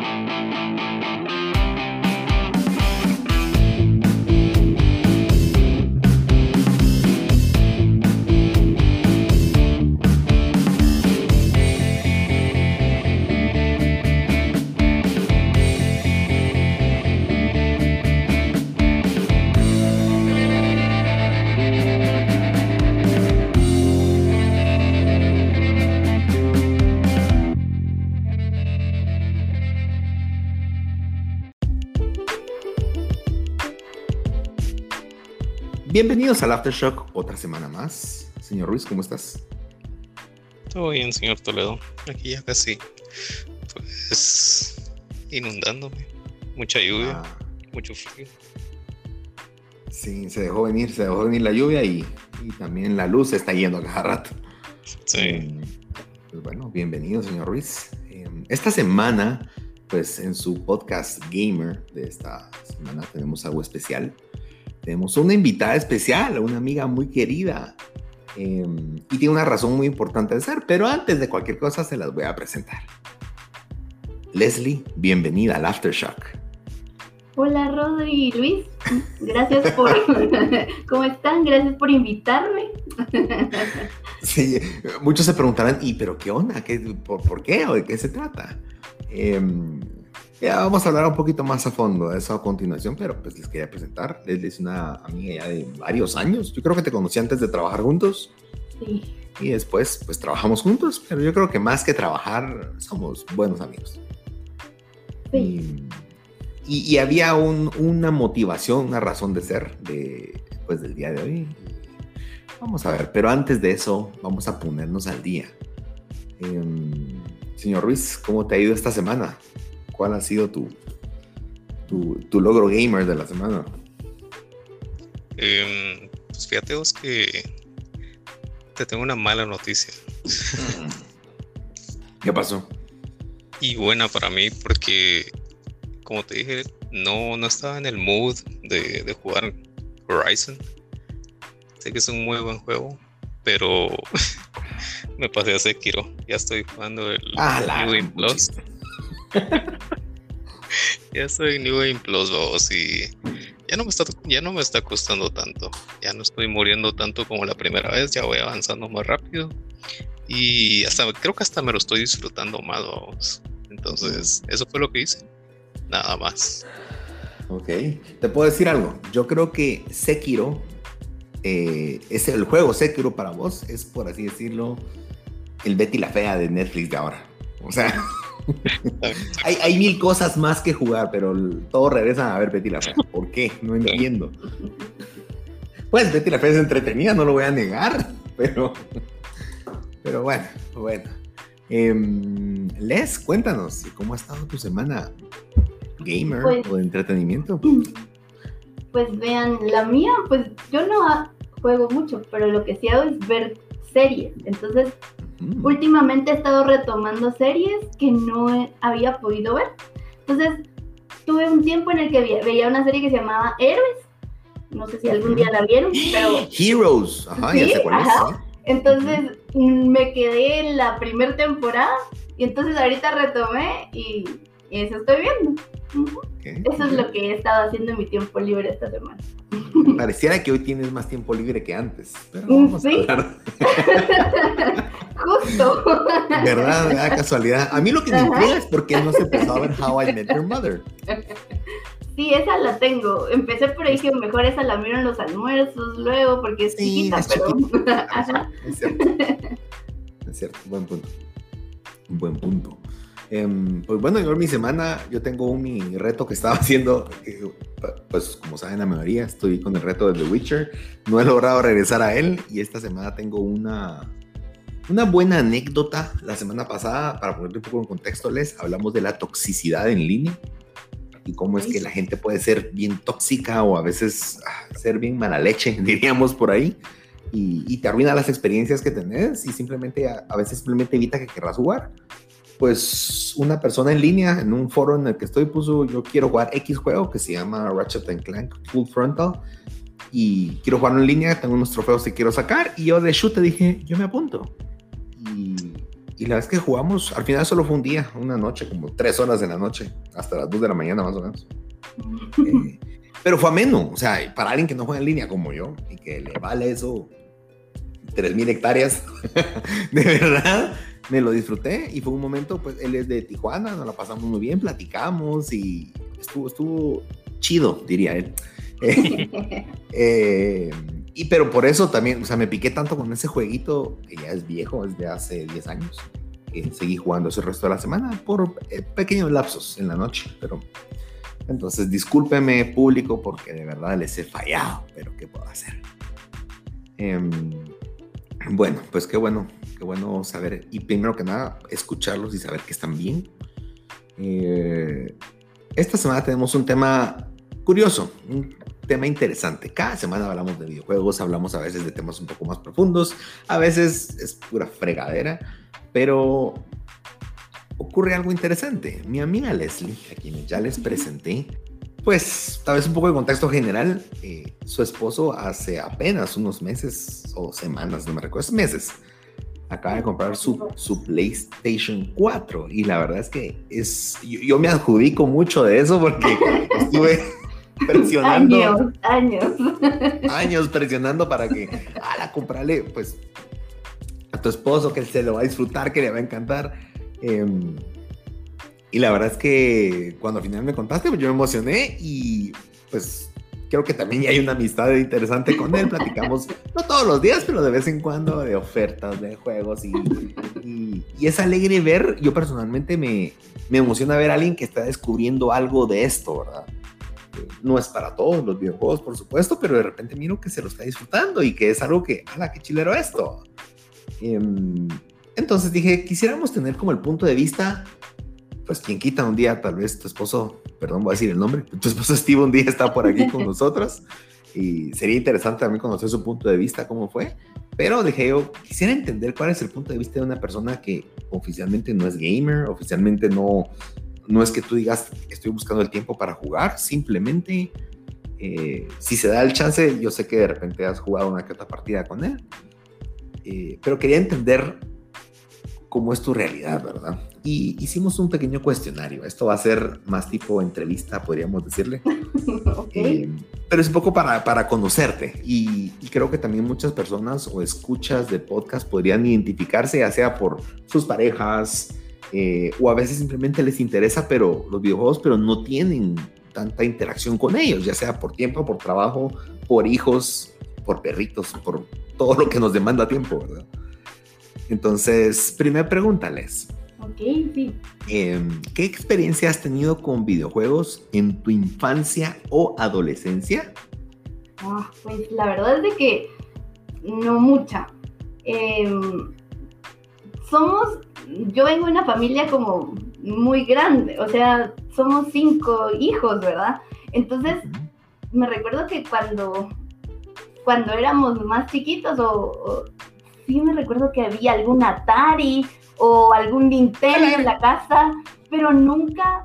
Música Bienvenidos al Aftershock, otra semana más. Señor Ruiz, ¿cómo estás? Todo bien, señor Toledo. Aquí ya casi, pues, inundándome. Mucha lluvia, ah. mucho frío. Sí, se dejó venir, se dejó venir la lluvia y, también la luz está yendo a cada rato. Sí. Eh, pues bueno, bienvenido, señor Ruiz. Eh, esta semana, pues en su podcast Gamer de esta semana tenemos algo especial. Tenemos una invitada especial, una amiga muy querida. Em, y tiene una razón muy importante de ser, pero antes de cualquier cosa se las voy a presentar. Leslie, bienvenida al Aftershock. Hola Rodri y Luis, gracias por... ¿Cómo están? Gracias por invitarme. sí, muchos se preguntarán, ¿y pero qué onda? ¿Qué, por, qué? ¿O de qué se trata? Eh, ya vamos a hablar un poquito más a fondo de eso a continuación, pero pues les quería presentar. Leslie es una amiga ya de varios años. Yo creo que te conocí antes de trabajar juntos. Sí. Y después, pues trabajamos juntos, pero yo creo que más que trabajar, somos buenos amigos. Sí. Y, y, había un, una motivación, una razón de ser de, pues, del día de hoy. Vamos a ver, pero antes de eso, vamos a ponernos al día. Em, señor Ruiz, ¿cómo te ha ido esta semana? ¿Cuál ha sido tu, tu, logro gamer de la semana? Em, pues fíjate vos que te tengo una mala noticia. ¿Qué pasó? Y buena para mí porque, como te dije, no, no estaba en el mood de, de jugar Horizon. Sé que es un muy buen juego, pero me pasé a Sekiro. Ya estoy jugando el ah, New Plus. ya estoy en New Game Plus 2 y ya no, me está, ya no me está costando tanto. Ya no estoy muriendo tanto como la primera vez, ya voy avanzando más rápido. Y hasta creo que hasta me lo estoy disfrutando más, vamos. Entonces, eso fue lo que hice. Nada más. Ok. Te puedo decir algo. Yo creo que Sekiro eh, es el juego Sekiro para vos, es por así decirlo, el Betty la Fea de Netflix de ahora. O sea. hay, mil cosas más que jugar, pero todos regresan a ver Betty la Fea. ¿Por qué? No entiendo. Pues Betty la Fea es entretenida, no lo voy a negar, pero, pero bueno, bueno. Em, Les, cuéntanos, ¿cómo ha estado tu semana gamer pues o de entretenimiento? Pues vean, la mía, pues yo no juego mucho, pero lo que sí hago es ver series. Entonces, Mm. Últimamente he estado retomando series que no había podido ver. Entonces, tuve un tiempo en el que veía una serie que se llamaba Héroes. No sé si algún día la vieron, pero... Heroes, ajá, ya sé cuál Entonces, me quedé en la primera temporada y entonces ahorita retomé y eso estoy viendo. Eso es lo que he estado haciendo en mi tiempo libre esta semana. Pareciera que hoy tienes más tiempo libre que antes. Pero vamos ¿Sí? a Justo. ¿Verdad? ¿Verdad? Casualidad. A mí lo que me intriga es por qué no se empezó a ver How I Met Your Mother. Sí, esa la tengo. Empecé por ahí que mejor esa la miro en los almuerzos luego porque es chiquita, pero. Es cierto. Es cierto. Buen punto. Un buen punto. Em, pues bueno, yo mi semana, yo tengo un mi reto que estaba haciendo, pues como saben la mayoría, estoy con el reto de The Witcher, no he logrado regresar a él y esta semana tengo una, una buena anécdota. La semana pasada, para ponerte un poco en contexto, les hablamos de la toxicidad en línea y cómo es que la gente puede ser bien tóxica o a veces ah, ser bien mala leche, diríamos por ahí. Y, te arruina las experiencias que tenés y simplemente a, a veces simplemente evita que querrás jugar pues una persona en línea en un foro en el que estoy puso yo quiero jugar X juego que se llama Ratchet Clank Full Frontal y quiero jugarlo en línea, tengo unos trofeos que quiero sacar y yo de shoot te dije, yo me apunto. Y, y la vez que jugamos, al final solo fue un día, una noche, como tres horas de la noche, hasta las dos de la mañana más o menos. Eh, pero fue ameno, o sea, para alguien que no juega en línea como yo y que le vale eso, 3.000 hectáreas, de verdad, me lo disfruté y fue un momento, pues él es de Tijuana, nos la pasamos muy bien, platicamos y estuvo, estuvo chido, diría él. eh, y pero por eso también, o sea, me piqué tanto con ese jueguito que ya es viejo, es de hace 10 años, que seguí jugando ese resto de la semana por eh, pequeños lapsos en la noche, pero entonces discúlpeme público porque de verdad les he fallado, pero ¿qué puedo hacer? Bueno, pues qué bueno, qué bueno saber y primero que nada escucharlos y saber que están bien. Eh, esta semana tenemos un tema curioso, un tema interesante. Cada semana hablamos de videojuegos, hablamos a veces de temas un poco más profundos, a veces es pura fregadera, pero ocurre algo interesante. Mi amiga Leslie, a quien ya les presenté, pues tal vez un poco de contexto general, eh, su esposo hace apenas unos meses o semanas, no me recuerdo, meses, acaba de comprar su, su, PlayStation 4 y la verdad es que es, yo, yo me adjudico mucho de eso porque estuve presionando. Años, años. Años presionando para que, la comprarle, pues, a tu esposo, que se lo va a disfrutar, que le va a encantar. Em, y la verdad es que cuando al final me contaste, pues yo me emocioné y pues creo que también hay una amistad interesante con él. Platicamos, no todos los días, pero de vez en cuando de ofertas, de juegos y, y, y es alegre ver, yo personalmente me, me emociona ver a alguien que está descubriendo algo de esto, ¿verdad? no es para todos los videojuegos, por supuesto, pero de repente miro que se lo está disfrutando y que es algo que, ¡hala, qué chilero esto! Em, entonces dije, quisiéramos tener como el punto de vista, pues quien quita un día, tal vez tu esposo, perdón, voy a decir el nombre, tu esposo Steve un día está por aquí con nosotros y sería interesante también conocer su punto de vista, cómo fue. Pero dije yo, quisiera entender cuál es el punto de vista de una persona que oficialmente no es gamer, oficialmente no, no es que tú digas, estoy buscando el tiempo para jugar, simplemente eh, si se da el chance, yo sé que de repente has jugado una que otra partida con él, eh, pero quería entender cómo es tu realidad, ¿verdad? Y hicimos un pequeño cuestionario. Esto va a ser más tipo entrevista, podríamos decirle. okay. eh, pero es un poco para, para conocerte. Y, y, creo que también muchas personas o escuchas de podcast podrían identificarse, ya sea por sus parejas, eh, o a veces simplemente les interesa pero los videojuegos, pero no tienen tanta interacción con ellos, ya sea por tiempo, por trabajo, por hijos, por perritos, por todo lo que nos demanda tiempo, ¿verdad? Entonces, primera pregunta, Les. Ok, sí. Eh, ¿Qué experiencia has tenido con videojuegos en tu infancia o adolescencia? Ah, pues la verdad es de que no mucha. Eh, somos yo vengo de una familia como muy grande, o sea, somos cinco hijos, ¿verdad? Entonces, me recuerdo que cuando, cuando éramos más chiquitos, o, o sí me recuerdo que había algún Atari o algún Nintendo en la casa, pero nunca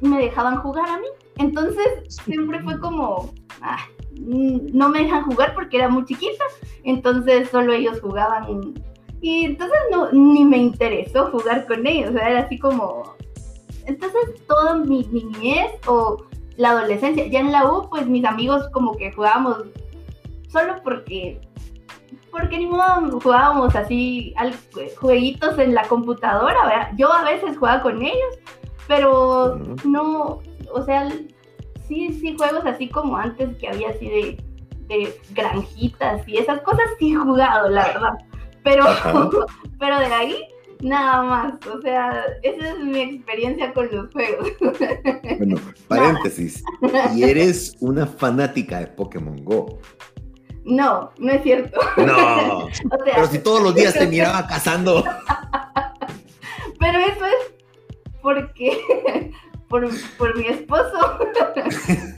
me dejaban jugar a mí. Entonces, siempre fue como, ah, no me dejan jugar porque era muy chiquita, entonces solo ellos jugaban. Y entonces no, ni me interesó jugar con ellos, o sea, era así como... Entonces toda mi niñez o la adolescencia, ya en la U, pues mis amigos como que jugábamos solo porque... Porque ni modo jugábamos así al, jueguitos en la computadora, ¿verdad? Yo a veces jugaba con ellos, pero no, o sea, sí, sí juegos así como antes que había así de, de granjitas y esas cosas sí he jugado, la verdad pero, pero de ahí nada más, o sea, esa es mi experiencia con los juegos. Bueno, paréntesis, ¿y eres una fanática de Pokémon Go? No, no es cierto. No, o sea, pero si todos los días te miraba cazando. Pero eso es porque por, por, mi esposo,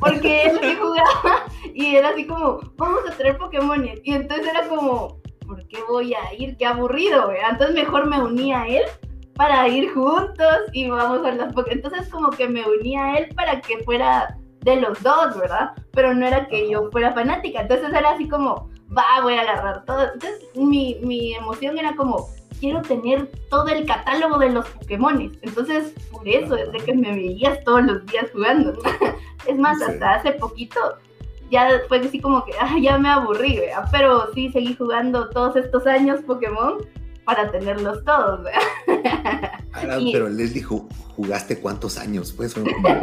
porque él sí jugaba y era así como, vamos a traer Pokémon. Y entonces era como, ¿por qué voy a ir? Qué aburrido, ¿verdad? Entonces mejor me uní a él para ir juntos y vamos a las Pokémon. Entonces como que me uní a él para que fuera de los dos, ¿verdad? Pero no era que yo fuera fanática. Entonces era así como, va, voy a agarrar todo. Entonces mi, mi emoción era como, quiero tener todo el catálogo de los Pokémon. Entonces, por eso es de que me veías todos los días jugando. es más, hasta hace poquito ya fue así como que, ah, ya me aburrí, pero sí seguí jugando todos estos años Pokémon para tenerlos todos. Ah, pero les dijo, ¿jugaste cuántos años? Pues,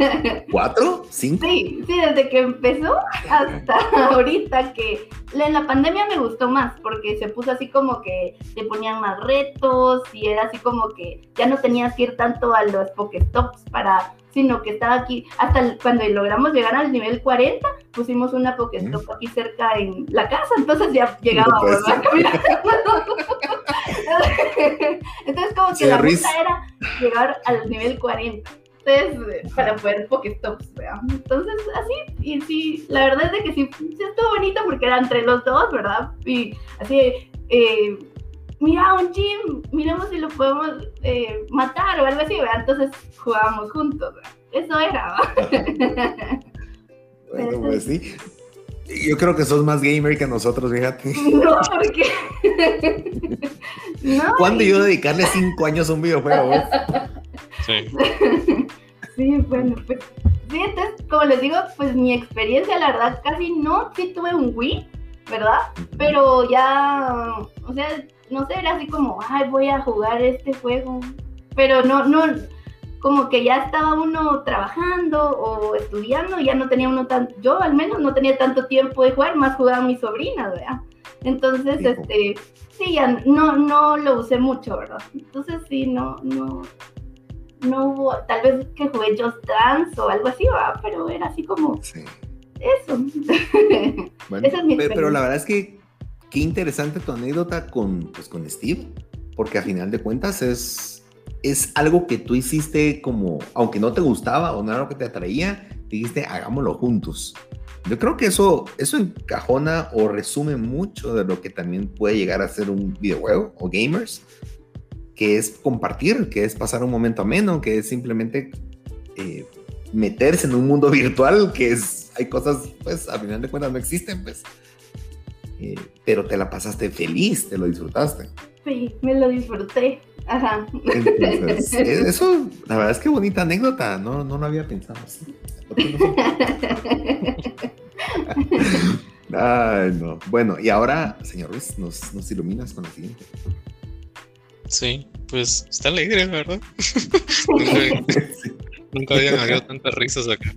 ¿Cuatro? ¿Cinco? Sí, sí, desde que empezó hasta ahorita que en la pandemia me gustó más porque se puso así como que te ponían más retos y era así como que ya no tenías que ir tanto a los Pokéstops para sino que estaba aquí, hasta cuando logramos llegar al nivel 40, pusimos una Pokéstop aquí cerca en la casa, entonces ya llegaba ¿verdad? entonces como que la meta era llegar al nivel 40. Entonces, para poder Pokéstops, ¿verdad? Entonces, así, y sí, la verdad es de que sí, sí estuvo bonito porque era entre los dos, ¿verdad? Y así, eh, mira un gym, miremos si lo podemos eh, matar o algo así, ¿verdad? Entonces jugábamos juntos, ¿verdad? Eso era. bueno, pues sí. Yo creo que sos más gamer que nosotros, fíjate. No, porque. no, ¿Cuándo yo dedicarle cinco años a un videojuego? Sí. sí, bueno, pues. Sí, entonces, como les digo, pues mi experiencia, la verdad, casi no. Sí tuve un Wii, ¿verdad? Pero ya. O sea, no sé, era así como, ay, voy a jugar este juego. Pero no, no, como que ya estaba uno trabajando o estudiando, ya no tenía uno tan, yo al menos no tenía tanto tiempo de jugar, más jugaba mi sobrina, ¿verdad? Entonces, este, sí, ya no, no lo usé mucho, ¿verdad? Entonces sí, no, no, no hubo, tal vez que jugué Just Dance o algo así, ¿verdad? Pero era así como sí. eso. Bueno, pero la verdad es que qué interesante tu anécdota con, pues, con Steve, porque a final de cuentas es, es algo que tú hiciste como, aunque no te gustaba o no era lo que te atraía, dijiste, hagámoslo juntos. Yo creo que eso, eso encajona o resume mucho de lo que también puede llegar a ser un videojuego o gamers, que es compartir, que es pasar un momento ameno, que es simplemente eh, meterse en un mundo virtual, que es, hay cosas, pues, a final de cuentas no existen, pues. Eh, pero te la pasaste feliz, te lo disfrutaste. Sí, me lo disfruté. Ajá. Eh, eso, la verdad es que bonita anécdota, no, no lo había pensado así. Ay, no. Bueno, y ahora, señor Ruiz, nos, nos iluminas con la siguiente. Sí, pues está alegre, ¿verdad? nunca, habían habido tantas risas acá.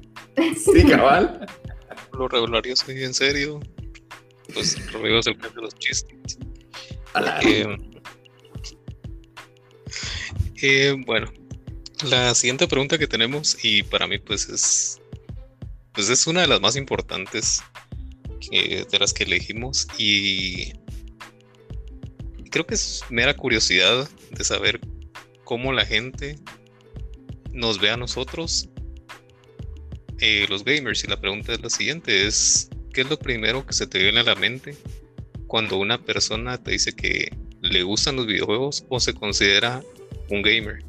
Sí, cabal. Lo regulario soy en serio pues Rodrigo el de los chistes. Eh, eh, bueno, la siguiente pregunta que tenemos, y para mí pues es, pues es una de las más importantes de las que elegimos, y creo que es mera curiosidad de saber cómo la gente nos ve a nosotros, eh, los gamers, y la pregunta es la siguiente, es ¿qué es lo primero que se te viene a la mente cuando una persona te dice que le gustan los videojuegos o se considera un gamer?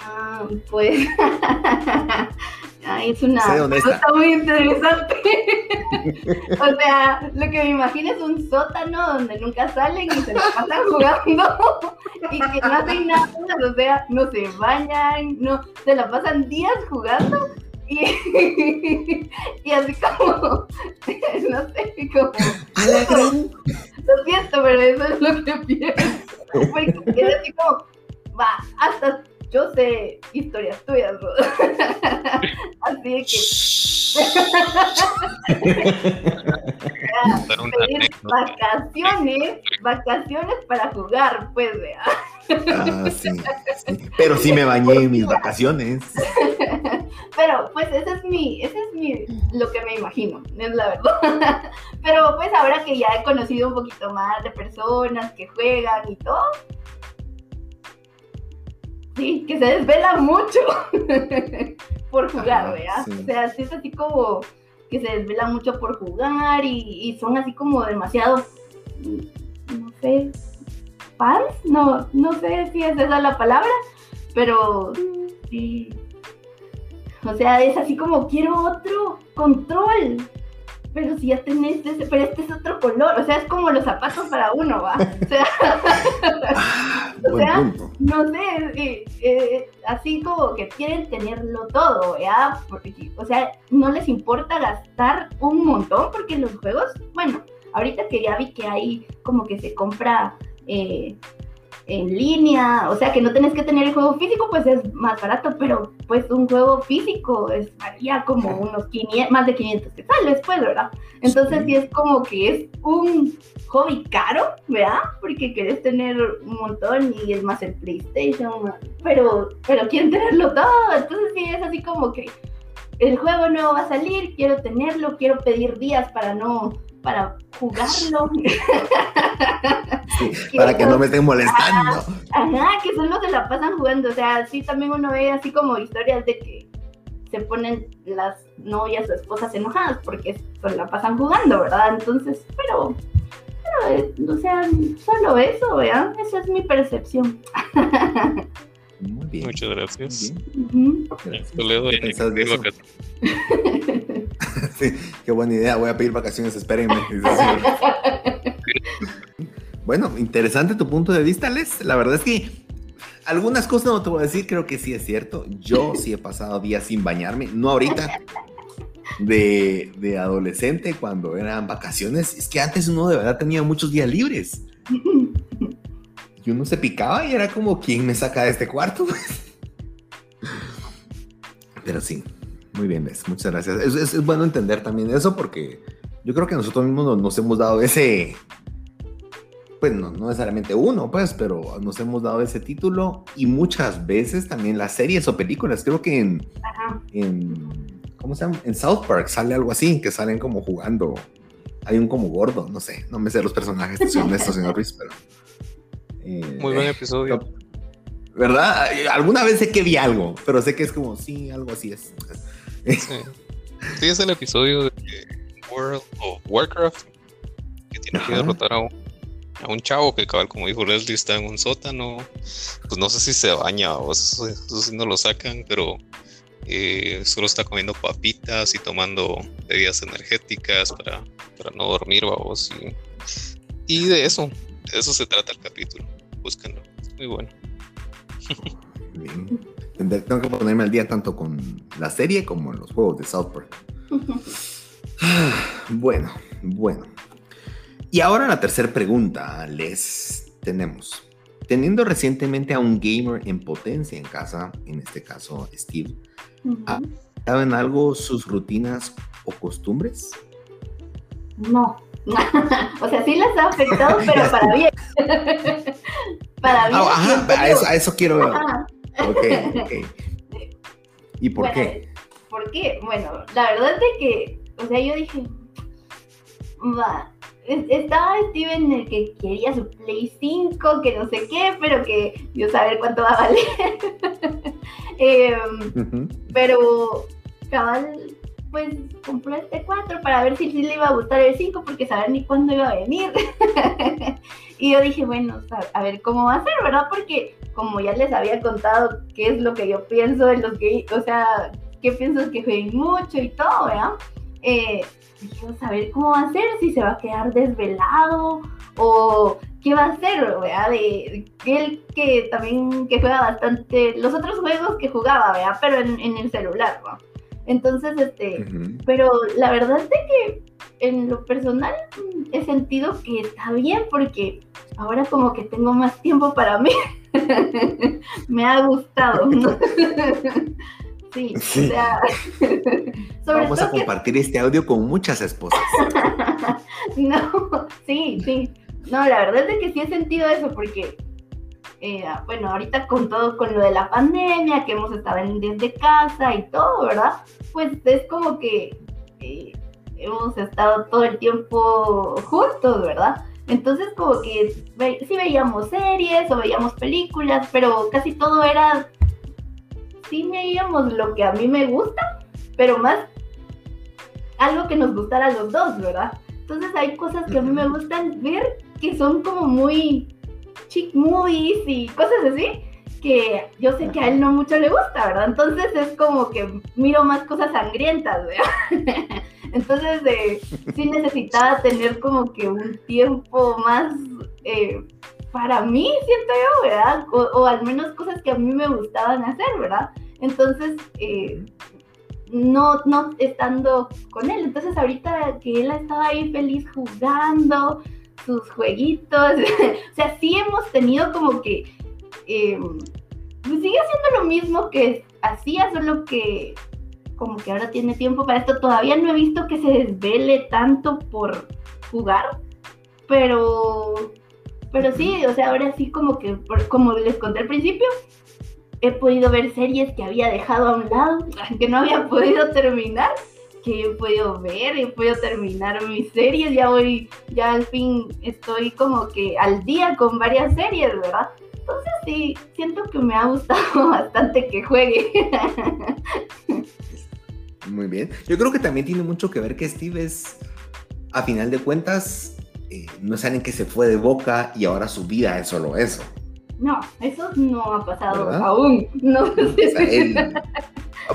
Ah, pues es una pregunta muy interesante. o sea, lo que me imagino es un sótano donde nunca salen y se la pasan jugando y que no hacen nada, o sea, no se bañan, no, se la pasan días jugando y, y así como, no sé, como... Lo siento, pero eso es lo que pienso. Porque es así como, va, hasta yo sé historias tuyas, bro. Así que... vacaciones, vacaciones para jugar, pues, vea. Ah, sí, Pero sí me bañé en mis vacaciones. Pero pues ese es mi, ese es mi, lo que me imagino, es la verdad. Pero pues ahora que ya he conocido un poquito más de personas que juegan y todo, sí, que se desvela mucho por jugar, ¿verdad? O sea, sí es así como que se desvela mucho por jugar y, y son así como demasiado, no sé, fans, no, no sé si es esa la palabra, pero sí. O sea, es así como quiero otro control. Pero si ya tenés ese, pero este es otro color, o sea, es como los zapatos para uno, ¿va? O sea, o sea no sé, eh, eh, así como que quieren tenerlo todo, ¿ya? Porque, o sea, no les importa gastar un montón, porque los juegos, bueno, ahorita que ya vi que hay como que se compra eh, en línea, o sea que no tenés que tener el juego físico, pues es más barato, pero pues un juego físico es varía como unos 500, más de 500 que sale después, ¿verdad? Entonces sí. es como que es un hobby caro, ¿verdad? Porque querés tener un montón y es más el PlayStation, pero, pero quieren tenerlo todo, entonces sí es así como que el juego nuevo va a salir, quiero tenerlo, quiero pedir días para no para jugarlo. para que no me estén molestando. Ajá, que son los que la pasan jugando. O sea, sí también uno ve así como historias de que se ponen las novias o esposas enojadas porque pues, la pasan jugando, ¿verdad? Entonces, pero, pero, eh, o sea, solo eso, ¿verdad? Esa es mi percepción. Muy bien. Muchas gracias. Uh -huh. sí, qué buena idea. Voy a pedir vacaciones, espérenme. bueno, interesante tu punto de vista, Les. La verdad es que algunas cosas no te voy a decir, creo que sí es cierto. Yo sí he pasado días sin bañarme, no ahorita. De, de adolescente, cuando eran vacaciones, es que antes uno de verdad tenía muchos días libres. Y uno se picaba y era como, ¿quién me saca de este cuarto? Pero sí, muy bien, Les, muchas gracias. Es, es, es, bueno entender también eso porque yo creo que nosotros mismos nos, nos hemos dado ese, pues no, no, necesariamente uno, pues, pero nos hemos dado ese título y muchas veces también las series o películas, creo que en, en ¿cómo se llama? En South Park sale algo así, que salen como jugando, hay un como gordo, no sé, no me sé los personajes, soy honesto, señor Ruiz, pero... Eh, Muy buen episodio. ¿Verdad? Alguna vez sé que vi algo, pero sé que es como, sí, algo así es. Sí, sí es el episodio de World of Warcraft que tiene Ajá. que derrotar a un, a un, chavo que, cabal, como dijo Leslie, está en un sótano. Pues no sé si se baña o eso, eso sí no lo sacan, pero eh, solo está comiendo papitas y tomando bebidas energéticas para, para no dormir, vamos. Y, y de eso, de eso se trata el capítulo. Búsquenlo, es muy bueno. Bien. Tengo que ponerme al día tanto con la serie como en los juegos de South Park. bueno, bueno. Y ahora la tercera pregunta les tenemos. Teniendo recientemente a un gamer en potencia en casa, en este caso Steve, ¿saben algo sus rutinas o costumbres? No. o sea, sí las ha afectado, pero para bien. para bien. Ah, ajá, a, eso, a, eso, quiero ver. Ok, ok. ¿Y por bueno, qué? ¿Por qué? Bueno, la verdad es que, o sea, yo dije, va, estaba Steven en el que quería su Play 5, que no sé qué, pero que Dios sabe cuánto va a valer. eh, uh -huh. Pero cabal, pues compró este 4 para ver si sí le iba a gustar el 5, porque saber ni cuándo iba a venir. y yo dije, bueno, a ver cómo va a ser, ¿verdad? Porque como ya les había contado qué es lo que yo pienso de los que, o sea, qué pienso que jueguen mucho y todo, ¿verdad? Eh, dije, a ver cómo va a ser, si se va a quedar desvelado o qué va a hacer, ¿verdad? De él que también que juega bastante, los otros juegos que jugaba, ¿verdad? Pero en, en el celular, ¿verdad? Entonces, este, uh -huh. pero la verdad es de que en lo personal he sentido que está bien porque ahora como que tengo más tiempo para mí. Me ha gustado. ¿no? sí, sí, o sea, vamos a compartir que... este audio con muchas esposas. no, sí, sí. No, la verdad es que sí he sentido eso porque eh, bueno, ahorita con todo, con lo de la pandemia, que hemos estado en, desde casa y todo, ¿verdad? Pues es como que eh, hemos estado todo el tiempo juntos, ¿verdad? Entonces como que ve, sí veíamos series o veíamos películas, pero casi todo era, sí veíamos lo que a mí me gusta, pero más algo que nos gustara a los dos, ¿verdad? Entonces hay cosas que a mí me gustan ver que son como muy chick movies y cosas así que yo sé que a él no mucho le gusta, ¿verdad? Entonces es como que miro más cosas sangrientas, ¿verdad? Entonces, eh, sí necesitaba tener como que un tiempo más eh, para mí, siento yo, ¿verdad? O, al menos cosas que a mí me gustaban hacer, ¿verdad? Entonces, eh, no, no estando con él. Entonces, ahorita que él estaba ahí feliz jugando sus jueguitos, o sea, sí hemos tenido como que pues sigue haciendo lo mismo que hacía, solo que como que ahora tiene tiempo para esto. Todavía no he visto que se desvele tanto por jugar, pero, pero sí, o sea, ahora sí como que, como les conté al principio, he podido ver series que había dejado a un lado, que no había podido terminar, que he podido ver, he podido terminar mis series, ya voy, ya al fin estoy como que al día con varias series, ¿verdad? Entonces sí, siento que me ha gustado bastante que juegue. Muy bien. Yo creo que también tiene mucho que ver que Steve es, a final de cuentas, eh, no es alguien que se fue de boca y ahora su vida es solo eso. No, eso no ha pasado aún. No.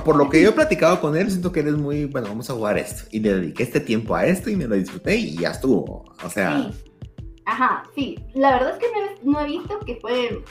por lo que yo he platicado con él, siento que él es muy, bueno, vamos a jugar esto. Y le dediqué este tiempo a esto y me lo disfruté y ya estuvo. O sea... Ajá, sí. La verdad es que no he, visto que fue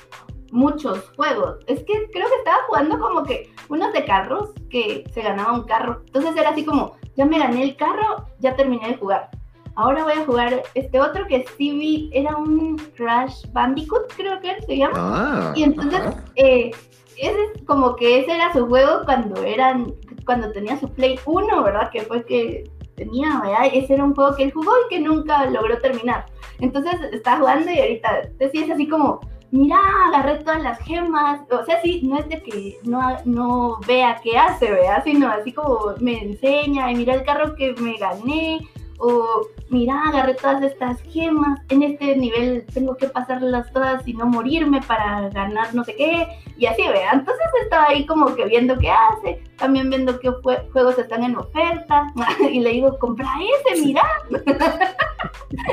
muchos juegos. Es que creo que estaba jugando como que unos de carros que se ganaba un carro. Entonces era así como, ya me gané el carro, ya terminé de jugar. Ahora voy a jugar este otro que sí vi, era un Crash Bandicoot, creo que se llama. Ah, y entonces, eh, ese como que ese era su juego cuando eran, cuando tenía su Play 1, ¿verdad? Que fue que tenía, ¿verdad? Ese era un juego que él jugó y que nunca logró terminar. Entonces está jugando y ahorita te es así como, mira, agarré todas las gemas. O sea, sí, no es de que no, no vea qué hace, ¿verdad? Sino así como me enseña y mira el carro que me gané o mira, agarré todas estas gemas, en este nivel tengo que pasarlas todas y no morirme para ganar no sé qué, y así, vea. Entonces estaba ahí como que viendo qué hace, también viendo qué juegos están en oferta, y le digo, compra ese, mira.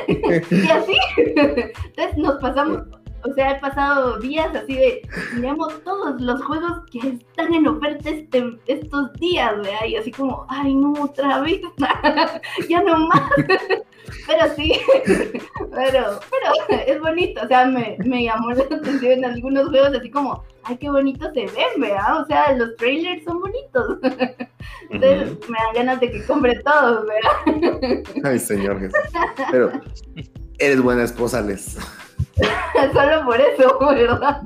y así. Entonces nos pasamos o sea, he pasado días así de, miremos todos los juegos que están en oferta este, estos días, ¿verdad? Y así como, ay, no, otra vez, ya no más. pero sí, pero, pero es bonito, o sea, me, me llamó la atención en algunos juegos así como, ay, qué bonito se ven, ¿verdad? O sea, los trailers son bonitos. Entonces me dan ganas de que compre todos, ¿verdad? ay, señor Jesús. Pero eres buena esposa, Les. Solo por eso, ¿verdad?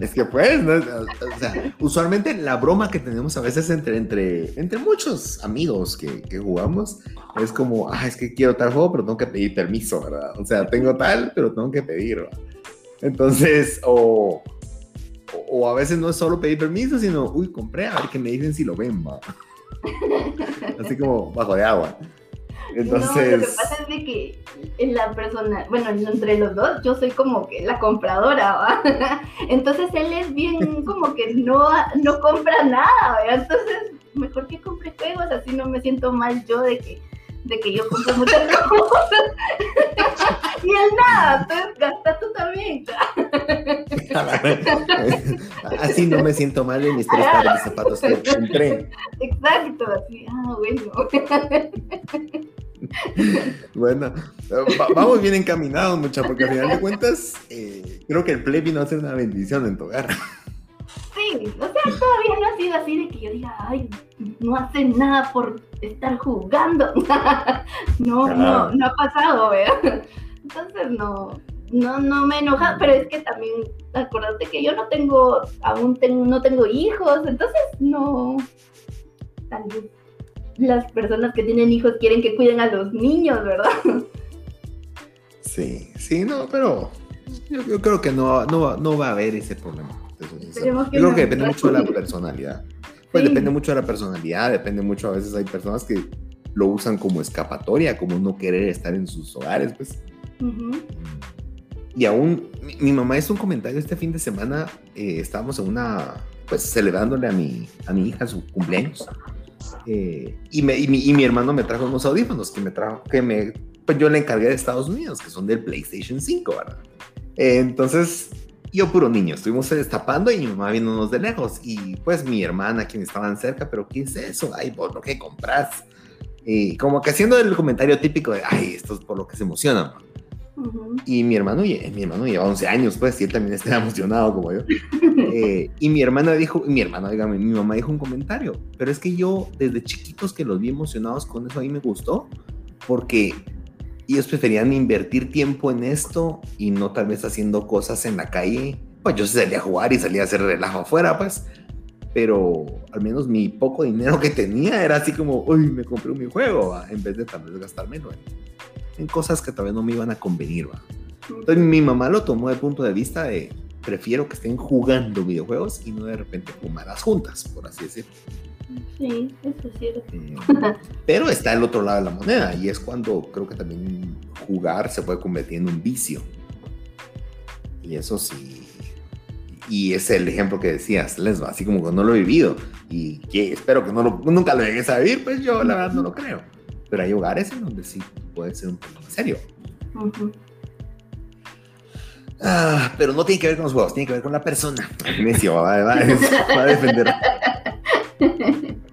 es que pues, o sea, usualmente la broma que tenemos a veces entre, entre, entre muchos amigos que, que jugamos es como, ah, es que quiero tal juego, pero tengo que pedir permiso, ¿verdad? O sea, tengo tal, pero tengo que pedir, ¿verdad? Entonces, o, o, a veces no es solo pedir permiso, sino, uy, compré, a ver qué me dicen si lo ven, ¿va? Así como bajo de agua. Entonces... No, lo que pasa es de que la persona, bueno, entre los dos, yo soy como que la compradora, ¿va? Entonces él es bien como que no, no compra nada, ¿va? Entonces, mejor que compre juegos, así no me siento mal yo de que de que yo compro muchas cosas y él nada, entonces gasta tú también. así no me siento mal en mis tres pares de zapatos que compré. Exacto, así, ah, bueno. bueno, vamos bien encaminados, mucha, porque al final de cuentas, eh, creo que el play vino a ser una bendición en tu hogar. O sea, todavía no ha sido así de que yo diga, ay, no hace nada por estar jugando. no, no, no ha pasado, ¿verdad? Entonces no, no, no me enoja, pero es que también acuérdate que yo no tengo, aún tengo, no tengo hijos, entonces no, tal vez las personas que tienen hijos quieren que cuiden a los niños, ¿verdad? Sí, sí, no, pero yo, creo que no, no, no va a haber ese problema. Yo creo que depende mucho de la personalidad. Pues depende mucho de la personalidad, depende mucho, a veces hay personas que lo usan como escapatoria, como no querer estar en sus hogares, pues. Y aún, mi, mamá hizo un comentario este fin de semana, eh, estábamos en una, pues celebrándole a mi, a mi hija su cumpleaños. Eh, y, me, y, mi, y, mi, hermano me trajo unos audífonos que me trajo, que me, pues yo le encargué de Estados Unidos, que son del PlayStation 5, ¿verdad? Eh, entonces, yo puro niño, estuvimos destapando y mi mamá viéndonos de lejos y pues mi hermana, quien estaban cerca, pero ¿qué es eso? Ay, vos lo que compras. Y como que haciendo el comentario típico de, ay, esto es por lo que se emocionan. Y mi hermano, mi hermano lleva 11 años, pues, y él también está emocionado como yo. Eh, y mi hermana dijo, mi hermana, dígame, mi mamá dijo un comentario, pero es que yo desde chiquitos que los vi emocionados con eso, a mí me gustó, porque ellos preferían invertir tiempo en esto y no tal vez haciendo cosas en la calle. Pues yo salía a jugar y salía a hacer relajo afuera, pues. Pero al menos mi poco dinero que tenía era así como, uy, me compré un juego, en vez de tal vez gastarme en, cosas que tal vez no me iban a convenir. ¿va? Entonces mi mamá lo tomó de punto de vista de, prefiero que estén jugando videojuegos y no de repente fumadas juntas, por así decirlo. Sí, eso es cierto. Mm, pero está el otro lado de la moneda y es cuando creo que también jugar se puede convertir en un vicio. Y eso sí. Y es el ejemplo que decías, Lesba, así como que no lo he vivido y que espero que no lo, nunca lo llegues a vivir, pues yo la verdad no lo creo. Pero hay hogares en donde sí puede ser un problema serio. Ah, pero no tiene que ver con los juegos, tiene que ver con la persona. va, va, va a defender.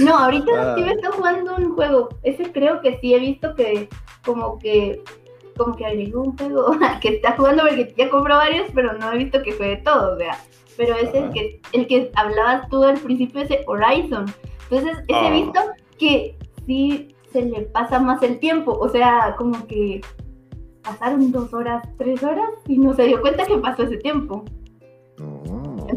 No, ahorita sí me está jugando un juego. Ese creo que sí he visto que como que como que agregó un juego que está jugando porque ya compró varios, pero no he visto que juegue todo, vea. Pero es el que el que hablabas tú al principio, ese Horizon. Entonces, ese he ah. visto que sí se le pasa más el tiempo. O sea, como que pasaron dos horas, tres horas y no se dio cuenta que pasó ese tiempo.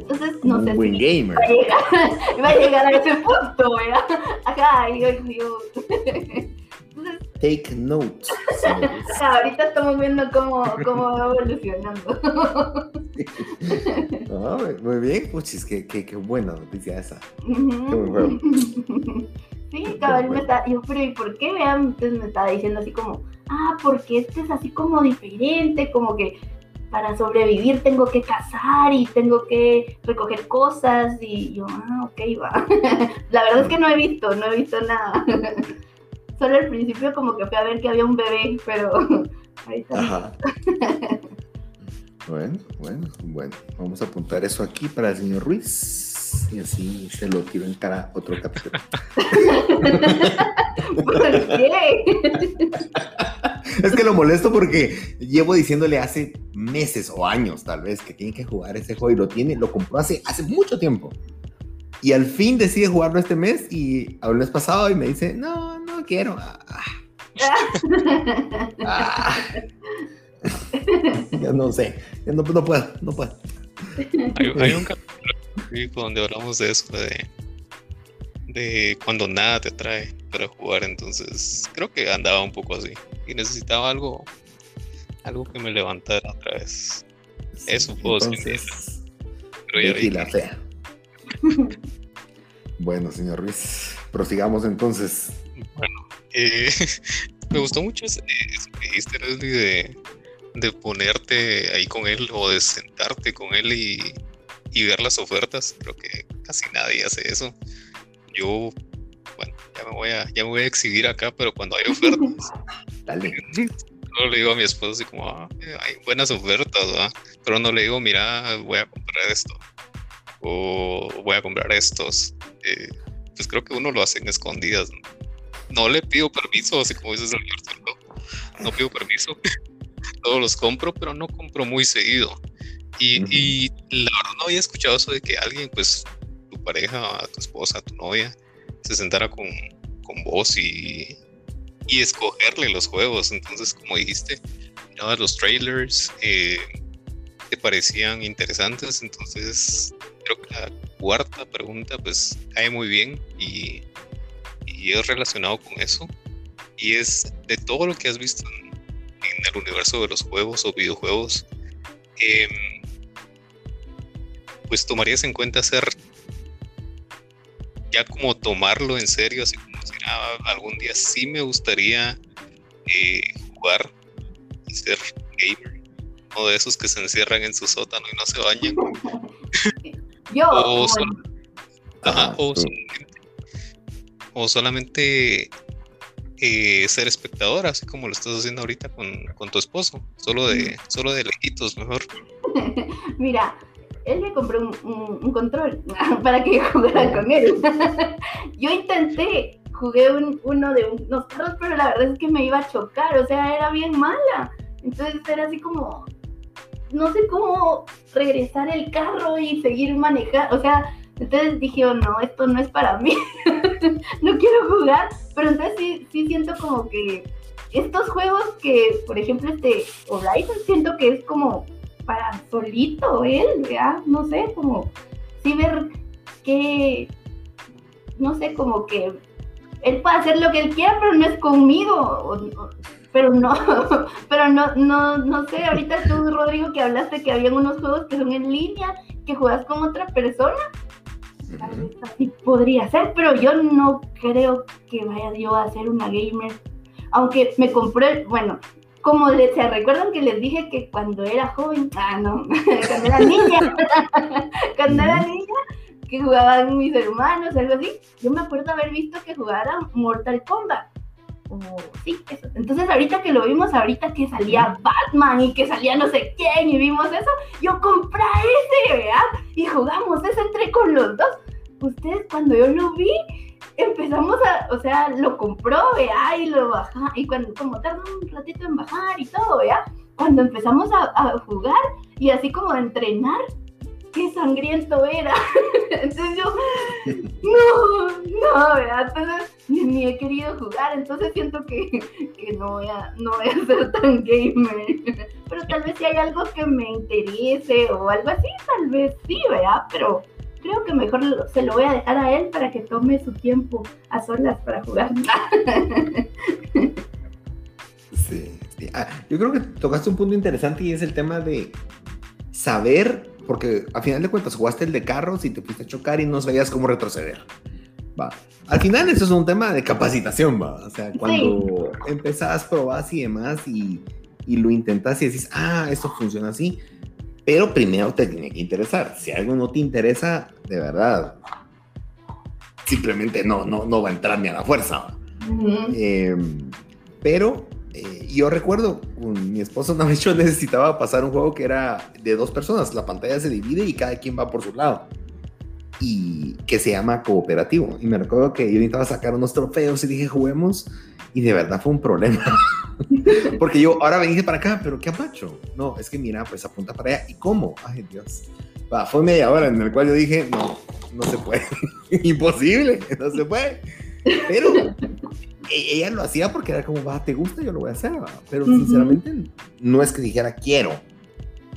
Entonces, no sé. Buen gamer. Va a, llegar, a ese punto, ¿verdad? Ajá, y yo digo. Take notes. ahorita estamos viendo cómo, cómo va evolucionando. muy bien, puchis, qué, qué, qué, buena noticia esa. Sí, cabal, me está, yo, pero ¿y por qué? Vean, entonces me estaba diciendo así como, ah, porque este es así como diferente, como que para sobrevivir tengo que cazar y tengo que recoger cosas y yo, ah, ok, va. La verdad es que no he visto, no he visto nada. Solo al principio como que fui a ver que había un bebé, pero ahorita Ajá. Bueno, bueno, bueno. Vamos a apuntar eso aquí para el señor Ruiz. Y así se lo tiro en cara otro capítulo. ¿Por qué? es que lo molesto porque llevo diciéndole hace meses o años, tal vez, que tiene que jugar ese juego y lo tiene, lo compró hace, hace mucho tiempo. Y al fin decide jugarlo este mes y el mes pasado y me dice, no, no quiero. Ah. Ah. ya no sé, ya no, no puedo, no puedo. Hay, un capítulo donde hablamos de eso, de, de cuando nada te trae para jugar, entonces creo que andaba un poco así y necesitaba algo, algo que me levantara otra vez. Eso puedo entonces, Pero ya y la fea. bueno, señor Ruiz, prosigamos entonces. Bueno, eh, me gustó mucho ese, que dijiste, de, de ponerte ahí con él o de sentarte con él y, y ver las ofertas. Creo que casi nadie hace eso. Yo bueno, ya me voy a, ya me voy a exhibir acá, pero cuando hay ofertas, Dale. No le digo a mi esposo así como, ah, hay buenas ofertas, ¿verdad? Pero no le digo, mira, voy a comprar esto. O voy a comprar estos. Eh, pues creo que uno lo hace en escondidas. ¿no? le pido permiso, así como dices Alberto, no, no pido permiso. Todos los compro, pero no compro muy seguido. Y, y, la verdad no había escuchado eso de que alguien, pues, tu pareja, tu esposa, tu novia, se sentara con, con vos y, y escogerle los juegos. Entonces, como dijiste, mirabas los trailers, eh, te parecían interesantes. Entonces, creo que la cuarta pregunta, pues, cae muy bien y, y es relacionado con eso. Y es de todo lo que has visto en, el universo de los juegos o videojuegos, em, pues tomarías en cuenta hacer ya como tomarlo en serio, así como decir, ah, algún día sí me gustaría eh, jugar y ser gamer. O de esos que se encierran en su sótano y no se bañan. Yo. o, solamente eh, ser espectador, así como lo estás haciendo ahorita con, con tu esposo, solo de, solo de lejitos mejor. Mira, él me compró un, control para que yo jugara con él. yo intenté jugué uno de unos carros, pero la verdad es que me iba a chocar, o sea, era bien mala. Entonces era así como, no sé cómo regresar el carro y seguir manejando, o sea, entonces dije, oh, no, esto no es para mí, no quiero jugar, pero entonces sí, sí siento como que estos juegos que, por ejemplo, este Horizon, siento que es como para solito él, ¿verdad? No sé, como sí ver que, no sé, como que él puede hacer lo que él quiera, pero no es conmigo, pero no, pero no, no, no sé, ahorita tú, Rodrigo, que hablaste que había unos juegos que son en línea, que juegas con otra persona, así podría ser, pero yo no creo que vaya yo a ser una gamer. Aunque me compré, bueno, como les, se recuerdan que les dije que cuando era joven, ah, no, cuando era niña, cuando era niña, que jugaban mis hermanos, algo así, yo me acuerdo haber visto que jugaran Mortal Kombat. O, sí, eso. Entonces ahorita que lo vimos, ahorita que salía Batman y que salía no sé quién y vimos eso, yo compré ese, ¿verdad? Y jugamos ese, entré con los dos. Ustedes cuando yo lo vi, empezamos a, o sea, lo compró, vea, y lo baja, y cuando, como tardó un ratito en bajar y todo, vea, cuando empezamos a, jugar y así como a entrenar, qué sangriento era. entonces yo, no, no, vea, entonces ni, he querido jugar, entonces siento que, que no, voy a, no voy a ser tan gamer. pero tal vez si hay algo que me interese o algo así, tal vez sí, vea, pero creo que mejor se lo voy a dejar a él para que tome su tiempo a solas para jugar. Sí, ah, yo creo que tocaste un punto interesante y es el tema de saber, porque al final de cuentas jugaste el de carros y te fuiste a chocar y no sabías cómo retroceder. Va. Al final eso es un tema de capacitación, va. O sea, cuando empezás, probás y demás y, y lo intentas y decís, ah, esto funciona así, pero primero te tiene que interesar. Si algo no te interesa, de verdad, simplemente no, no, no va a entrar ni a la fuerza. Em, pero eh, yo recuerdo, mi esposa una vez yo necesitaba pasar un juego que era de dos personas. La pantalla se divide y cada quien va por su lado. Y que se llama cooperativo. Y me recuerdo que yo necesitaba sacar unos trofeos y dije, juguemos. Y de verdad fue un problema. Porque yo ahora venía para acá, pero ¿qué apacho? No, es que mira, pues apunta para allá. ¿Y cómo? Ay, Dios. Va, fue media hora en el cual yo dije, no, no se puede. Imposible, no se puede. Pero e-, ella lo hacía porque era como, va, te gusta, yo lo voy a hacer. Pero sinceramente no es que dijera quiero.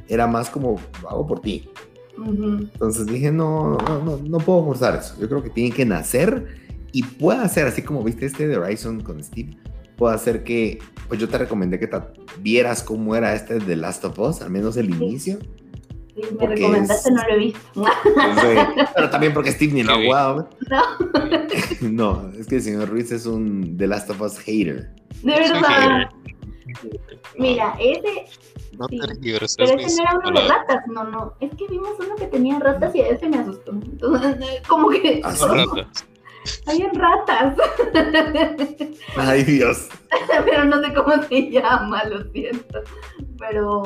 Era más como, lo hago por ti. Entonces dije, no, no, no, no puedo forzar eso. Yo creo que tiene que nacer y puede hacer, así como viste este de Horizon con Steve, puede hacer que, pues yo te recomendé que te vieras cómo era este de Last of Us, al menos el inicio. Sí, me recomendaste, no lo he visto. pero también porque Steve ni lo ha jugado. No. no, es que el señor Ruiz es un The Last of Us hater. De verdad. Mira, ese. No sí. pero ese no era uno de ratas, no, no. Es que vimos uno que tenía ratas y a ese me asustó. Entonces, como que. ¿Ah, ratas? Hay en ratas. Ay, Dios. pero no sé cómo se llama, lo siento. Pero,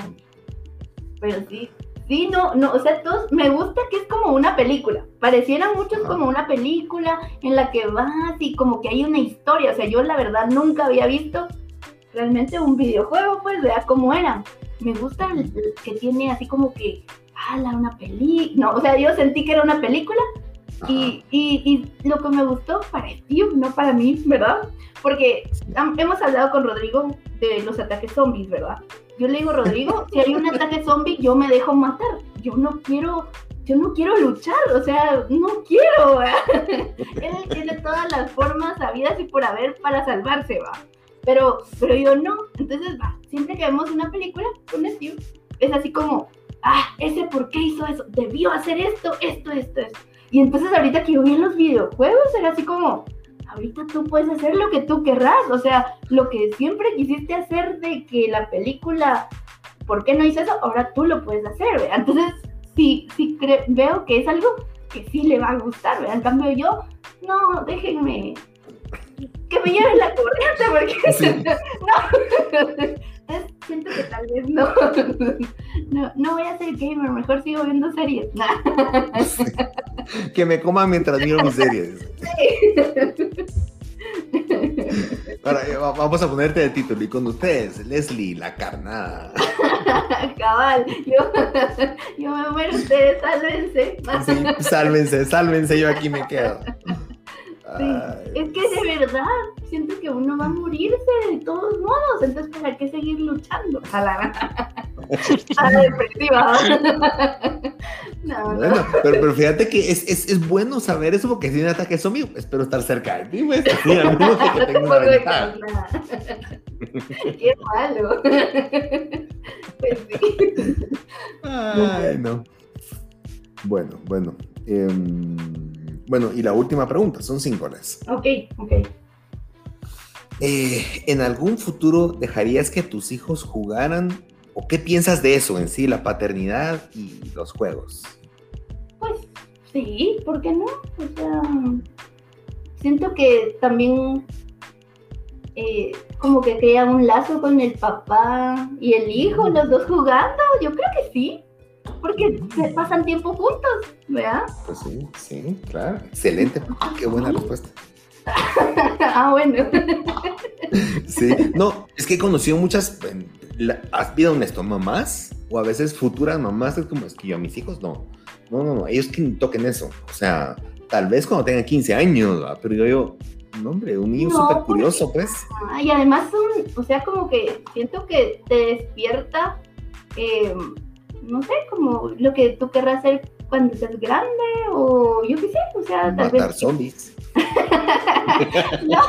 pero sí, sí, no, no, o sea, todos, me gusta que es como una película. Pareciera muchos como una película en la que vas y como que hay una historia. O sea, yo la verdad nunca había visto realmente un videojuego, pues vea cómo era. Me gusta el, que tiene así como que, ala, una película. No, o sea, yo sentí que era una película y, y, y, lo que me gustó para Steve, no para mí, ¿verdad? Porque hemos hablado con Rodrigo de los ataques zombies, ¿verdad? Yo le digo, Rodrigo, si hay un ataque zombie, yo me dejo matar. Yo no quiero, yo no quiero luchar, o sea, no quiero. Él tiene todas las formas habidas y por haber para salvarse, va. Pero, pero yo no. Entonces, va, siempre que vemos una película con Steve, es así como, ah, ese por qué hizo eso, debió hacer esto, esto, esto, esto. Y entonces ahorita que yo vi en los videojuegos era así como, ahorita tú puedes hacer lo que tú querrás, o sea, lo que siempre quisiste hacer de que la película, ¿por qué no hice eso? Ahora tú lo puedes hacer, ¿verdad? Entonces, sí, sí veo que es algo que sí le va a gustar, ¿verdad? En cambio yo, no, déjenme, que me lleven la corriente, porque no, siento que tal vez no, no, no voy a ser gamer, mejor sigo viendo series. que me coma mientras miro mis series. vamos a ponerte de título. Y con ustedes, Leslie, la carnada. Cabal, yo, yo me muero, ustedes, sálvense. Sí, sálvense, sálvense, yo aquí me quedo. Es que de verdad, siento que uno va a morirse de todos modos, entonces ¿para qué seguir luchando? A la, a la depresiva. No, bueno, Pero, pero, fíjate que es, es, es, bueno saber eso porque si un ataque zombie, espero estar cerca de ti, pues, sí, que tengo una ventaja. Qué malo. pues sí. Ay, no. Bueno, bueno. Eh, bueno, y la última pregunta, son cinco las. Ok, ok. Eh, ¿En algún futuro dejarías que tus hijos jugaran? ¿O qué piensas de eso en sí, la paternidad y los juegos? Pues sí, ¿por qué no? O sea, siento que también eh, como que crea un lazo con el papá y el hijo, los dos jugando. Yo creo que sí porque se pasan tiempo juntos, ¿verdad? Pues sí, sí, claro. Excelente. Qué buena respuesta. ah, bueno. sí, no, es que he conocido muchas, has habido honesto, mamás, o a veces futuras mamás, es como, es que yo a mis hijos no, no, no, no, ellos que toquen eso, o sea, tal vez cuando tengan 15 años, pero yo digo, no, hombre, un niño súper curioso, pues. Y además, son, o sea, como que siento que te despierta eh, no sé, como lo que tú querrás hacer cuando seas grande o yo qué sé, o sea, tal Matar zombies. no,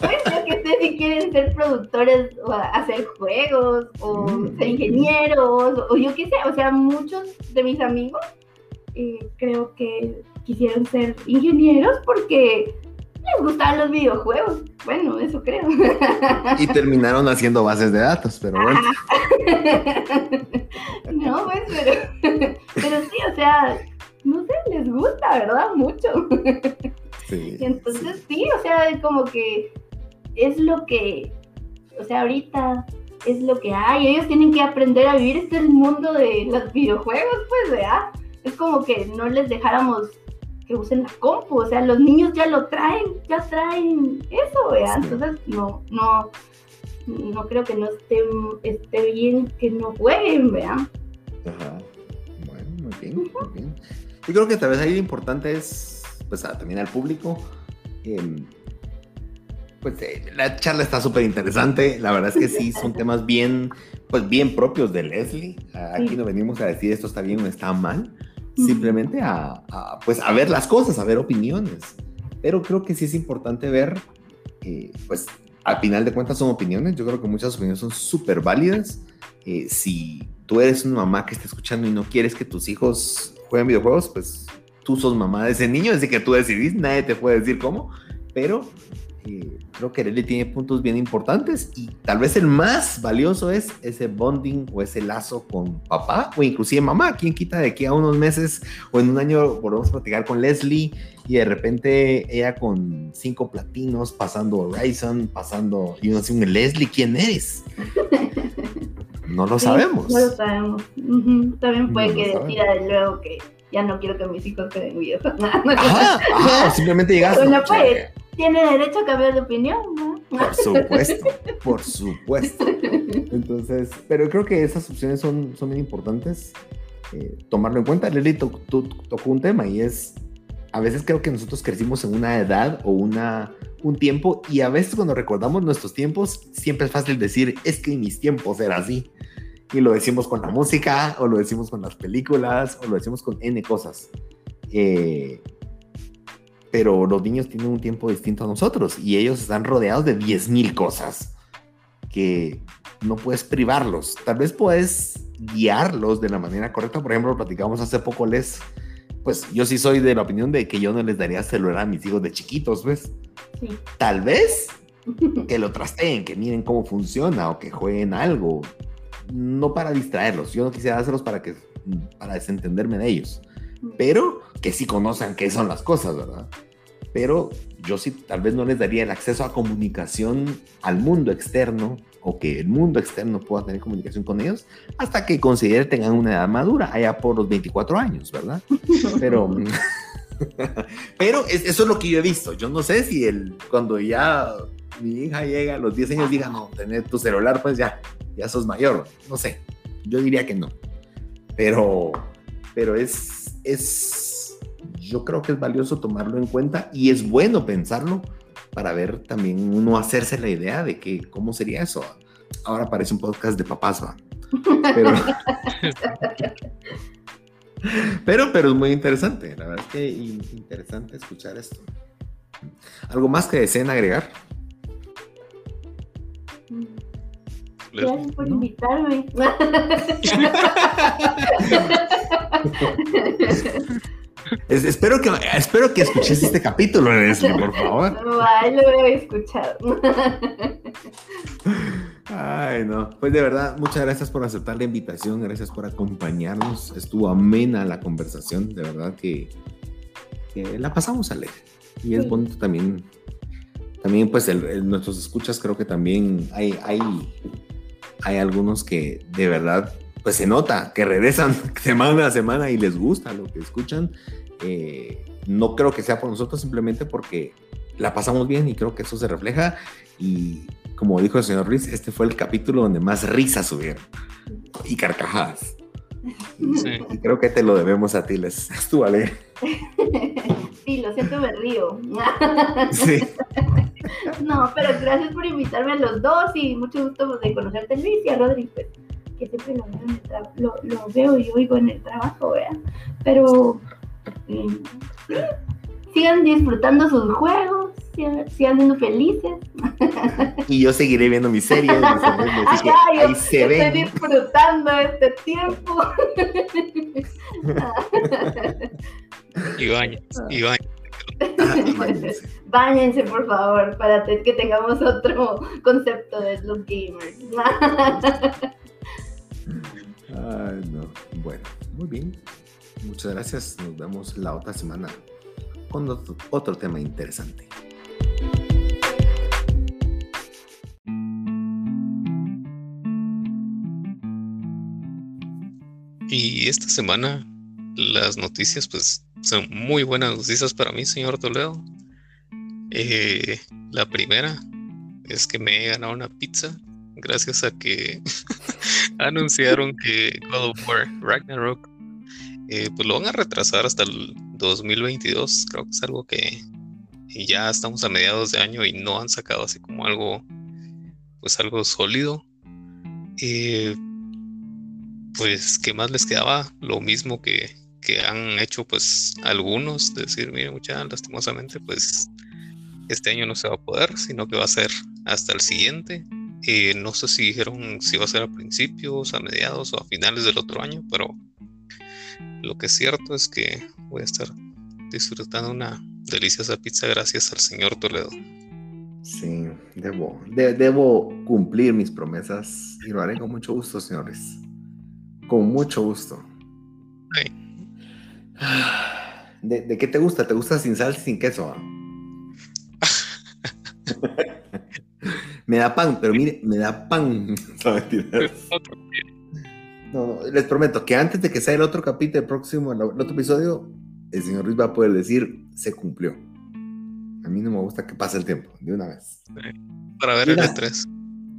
pues yo que sé si quieren ser productores o hacer juegos o mm, ser ingenieros o, yo qué sé, o sea, muchos de mis amigos eh, creo que quisieron ser ingenieros porque les gustaban los videojuegos. Bueno, eso creo. Y terminaron haciendo bases de datos, pero bueno. no, pues, pero, pero sí, o sea, no sé, les gusta, ¿verdad? Mucho. Sí. Y entonces sí. o sea, como que es lo que, o sea, ahorita es lo que hay. Ellos tienen que aprender a vivir este mundo de los videojuegos, pues, ¿verdad? Es como que no les dejáramos que usen la compu, o sea, los niños ya lo traen, ya traen eso, ¿vea? Entonces, no, no, no creo que no esté, esté bien que no jueguen, ¿vea? Ajá, bueno, muy bien, muy bien. Yo creo que tal vez ahí lo importante es, pues, también al público, em, pues eh, la charla está súper interesante. La verdad es que sí, son temas bien, pues bien propios de Leslie. Aquí no venimos a decir esto está bien o está mal simplemente a, pues, a ver las cosas, a ver opiniones. Pero creo que sí es importante ver, eh, pues al final de cuentas son opiniones, yo creo que muchas opiniones son súper válidas. Eh, si tú eres una mamá que está escuchando y no quieres que tus hijos jueguen videojuegos, pues tú sos mamá de ese niño, desde que tú decidís, nadie te puede decir cómo, pero creo que Relly tiene puntos bien importantes y tal vez el más valioso es ese bonding o ese lazo con papá o inclusive mamá. ¿Quién quita de aquí a unos meses o en un año volvemos a platicar con Leslie y de repente ella con cinco platinos pasando Horizon, pasando y uno dice, Leslie, ¿quién eres? No lo sabemos. No lo sabemos. También puede que decida de luego que ya no quiero que mis hijos queden vivos. Ah, simplemente pues, tiene derecho a cambiar de opinión, ¿no? Por supuesto, por supuesto. Entonces, pero creo que esas opciones son, son bien importantes eh, tomarlo en cuenta. Lili tocó un tema y es, a veces creo que nosotros crecimos en una edad o una, un tiempo y a veces cuando recordamos nuestros tiempos, siempre es fácil decir, es que en mis tiempos era así. Y lo decimos con la música, o lo decimos con las películas, o lo decimos con N cosas. Eh, pero los niños tienen un tiempo distinto a nosotros y ellos están rodeados de 10.000 cosas que no puedes privarlos. Tal vez puedes guiarlos de la manera correcta. Por ejemplo, platicamos hace poco, les, pues yo sí soy de la opinión de que yo no les daría celular a mis hijos de chiquitos, ¿ves? Sí. Tal vez que lo trasteen, que miren cómo funciona o que jueguen algo. No para distraerlos. Yo no quisiera hacerlos para que para desentenderme de ellos pero que sí conozcan qué son las cosas, ¿verdad? Pero yo sí tal vez no les daría el acceso a comunicación al mundo externo o que el mundo externo pueda tener comunicación con ellos hasta que considere tengan una edad madura, allá por los 24 años, ¿verdad? Pero, pero eso es lo que yo he visto. Yo no sé si el, cuando ya mi hija llega a los 10 años diga, no, tener tu celular, pues ya, ya sos mayor. No sé, yo diría que no. Pero, pero es, es, yo creo que es valioso tomarlo en cuenta y es bueno pensarlo para ver también uno hacerse la idea de que cómo sería eso. Ahora parece un podcast de papás, va. Pero, pero, pero es muy interesante. La verdad es que interesante escuchar esto. ¿Algo más que deseen agregar? Gracias por invitarme. espero, que, espero que escuches este capítulo, Leslie, por favor. Ay, lo voy a escuchar. Ay, no. Pues de verdad, muchas gracias por aceptar la invitación, gracias por acompañarnos. Estuvo amena la conversación, de verdad que, la pasamos a leer. Y es bonito también, también pues nuestros escuchas creo que también hay, hay, hay algunos que de verdad pues se nota que regresan semana a semana y les gusta lo que escuchan. Eh, no creo que sea por nosotros, simplemente porque la pasamos bien y creo que eso se refleja. Y como dijo el señor Ruiz, este fue el capítulo donde más risas subieron y carcajadas. Y creo que te lo debemos a ti, Les. Estuvo alegre. Sí, lo siento, me río. Sí. No, pero gracias por invitarme a los dos y mucho gusto de conocerte, Luis, y a Rodri, pues, que siempre lo veo, en el lo, lo veo y oigo en el trabajo, ¿vea? Pero eh, sigan disfrutando sus juegos, sigan, siendo felices. Y yo seguiré viendo mis series. ahí se estoy disfrutando este tiempo. y bañense, y bañense. por favor, para que tengamos otro concepto de Slow Gamer. Ay, no. Bueno, muy bien. Muchas gracias. Nos vemos la otra semana con otro, tema interesante. Y esta semana las noticias pues son muy buenas noticias para mí, señor Toledo. Eh, la primera es que me he ganado una pizza gracias a que anunciaron que God of War Ragnarok eh, pues lo van a retrasar hasta el 2022. Creo que es algo que ya estamos a mediados de año y no han sacado así como algo, pues algo sólido. Eh, pues, ¿qué más les quedaba? Lo mismo que, que han hecho pues algunos, decir, miren, mucha lastimosamente, pues este año no se va a poder, sino que va a ser hasta el siguiente. Eh, no sé si dijeron si va a ser a principios, a mediados o a finales del otro año, pero lo que es cierto es que voy a estar disfrutando una deliciosa pizza gracias al señor Toledo. Sí, debo, debo cumplir mis promesas y lo haré con mucho gusto, señores. Con mucho gusto. ¿De, qué te gusta? ¿Te gusta sin sal sin queso? me da pan, pero mire, me da pan. No, no, les prometo que antes de que sea el otro capítulo, el próximo, el otro episodio, el señor Ruiz va a poder decir, se cumplió. A mí no me gusta que pase el tiempo, de una vez. Para ver el E3.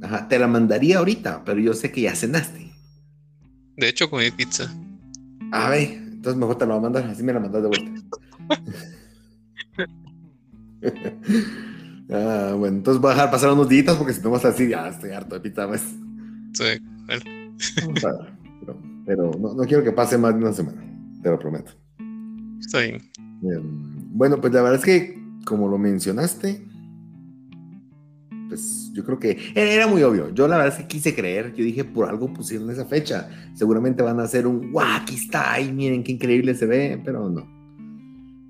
Ajá, te la mandaría ahorita, pero yo sé que ya cenaste. De hecho, comí pizza. A ver, entonces mejor te la voy a mandar, así me la mandas de vuelta. ah, bueno, entonces voy a dejar pasar unos días porque si no vas así, ya estoy harto de pizza, pues. Sí, bueno. pero, no, quiero que pase más de una semana, te lo prometo. Está bien. Bueno, pues la verdad es que, como lo mencionaste, pues yo creo que era muy obvio. Yo la verdad es que quise creer, yo dije, por algo pusieron esa fecha. Seguramente van a hacer un, guau, aquí está, y miren qué increíble se ve, pero no.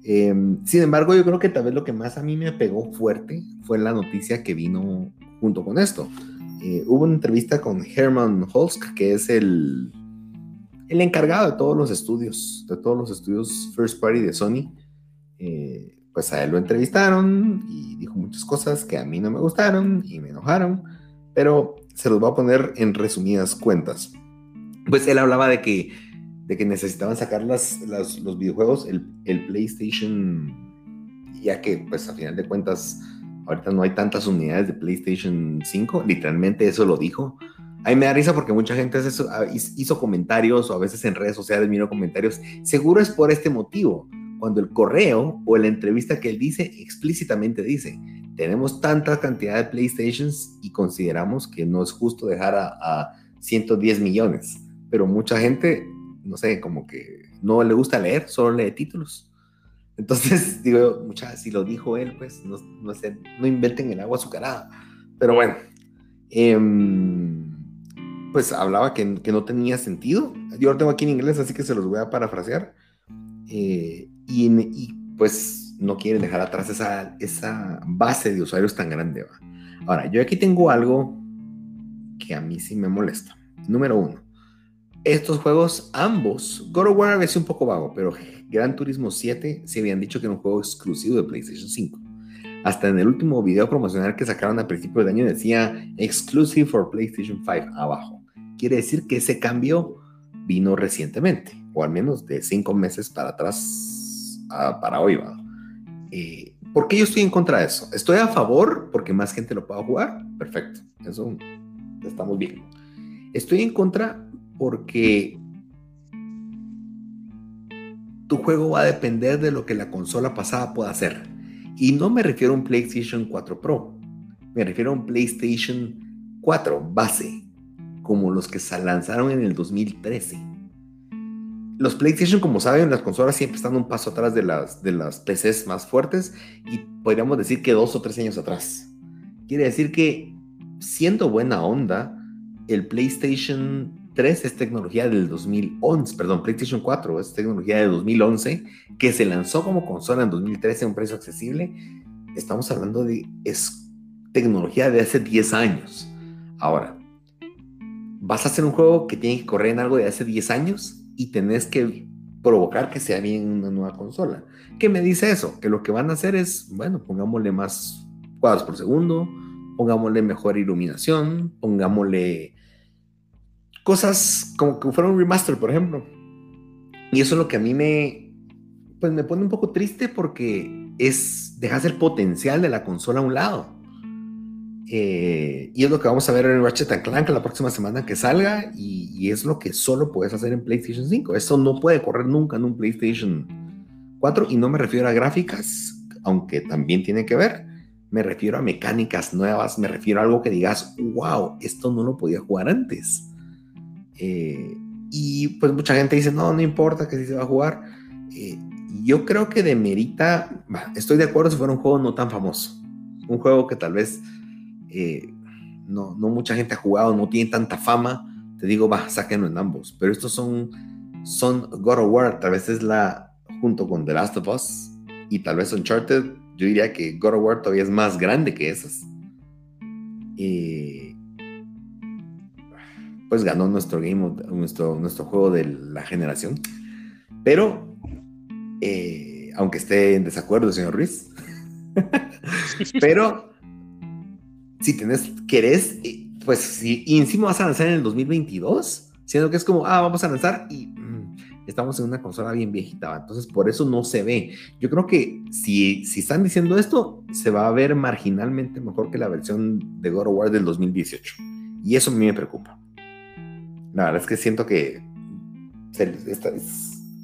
Em, sin embargo, yo creo que tal vez lo que más a mí me pegó fuerte fue la noticia que vino junto con esto. Eh, hubo una entrevista con Herman Holsk, que es el, el encargado de todos los estudios, de todos los estudios First Party de Sony. Eh, pues a él lo entrevistaron y dijo muchas cosas que a mí no me gustaron y me enojaron, pero se los voy a poner en resumidas cuentas. Pues él hablaba de que, de que necesitaban sacar las, los videojuegos, el, el PlayStation, ya que pues a final de cuentas ahorita no hay tantas unidades de PlayStation 5, literalmente eso lo dijo. Ahí me da risa porque mucha gente ah, hizo comentarios o a veces en redes sociales miro comentarios. Seguro es por este motivo. Cuando el correo o la entrevista que él dice explícitamente dice, tenemos tanta cantidad de PlayStations y consideramos que no es justo dejar a, a 110 millones. Pero mucha gente, no sé, como que no le gusta leer, solo lee títulos. Entonces, digo, mucha, si lo dijo él, pues no, no, sé, no inventen el agua azucarada. Pero bueno, em, pues hablaba que, que, no tenía sentido. Yo lo tengo aquí en inglés, así que se los voy a parafrasear. Eh, y, y, pues no quieren dejar atrás esa, esa base de usuarios tan grande. ¿va? Ahora, yo aquí tengo algo que a mí sí me molesta. Número uno, estos juegos, ambos, God of War a veces un poco vago, pero Gran Turismo 7 se habían dicho que era un juego exclusivo de PlayStation 5. Hasta en el último video promocional que sacaron a principio de año decía Exclusive for PlayStation 5 abajo. Quiere decir que ese cambio vino recientemente, o al menos de cinco meses para atrás, para hoy. ¿va? Eh, ¿Por qué yo estoy en contra de eso? Estoy a favor porque más gente lo pueda jugar. Perfecto, eso estamos bien. Estoy en contra porque tu juego va a depender de lo que la consola pasada pueda hacer. Y no me refiero a un PlayStation 4 Pro, me refiero a un PlayStation 4 base, como los que se lanzaron en el 2013. Los PlayStation, como saben, las consolas siempre están un paso atrás de las, de las PCs más fuertes y podríamos decir que dos o tres años atrás. Quiere decir que, siendo buena onda, el PlayStation 3 es tecnología del 2011, perdón, PlayStation 4 es tecnología de 2011, que se lanzó como consola en 2013 a un precio accesible. Estamos hablando de es tecnología de hace 10 años. Ahora, vas a hacer un juego que tiene que correr en algo de hace 10 años y tenés que provocar que sea bien una nueva consola. ¿Qué me dice eso? Que lo que van a hacer es, bueno, pongámosle más cuadros por segundo, pongámosle mejor iluminación, pongámosle cosas como que fuera un remaster, por ejemplo. Y eso es lo que a mí me, pues me pone un poco triste porque es, dejas el potencial de la consola a un lado. Eh, y es lo que vamos a ver en Ratchet Clank la próxima semana que salga y, y, es lo que solo puedes hacer en PlayStation 5. Eso no puede correr nunca en un PlayStation 4 y no me refiero a gráficas, aunque también tiene que ver, me refiero a mecánicas nuevas, me refiero a algo que digas, wow, esto no lo podía jugar antes. Eh, y pues mucha gente dice, no, no importa que si se va a jugar. Eh, yo creo que de Merita, estoy de acuerdo si fuera un juego no tan famoso. Un juego que tal vez eh, no, no mucha gente ha jugado, no tiene tanta fama. Te digo, va, sáquenlo en ambos. Pero estos son, son God of War, tal vez es la, junto con The Last of Us y tal vez Uncharted, yo diría que God of War todavía es más grande que esas. Eh, pues ganó nuestro game, nuestro, nuestro juego de la generación. Pero, eh, aunque esté en desacuerdo, señor Ruiz, pero si tenés, querés, pues si y encima vas a lanzar en el 2022, siendo que es como, ah, vamos a lanzar y estamos en una consola bien viejita, entonces por eso no se ve. Yo creo que si, si están diciendo esto, se va a ver marginalmente mejor que la versión de God of War del 2018. Y eso a mí me preocupa. La verdad es que siento que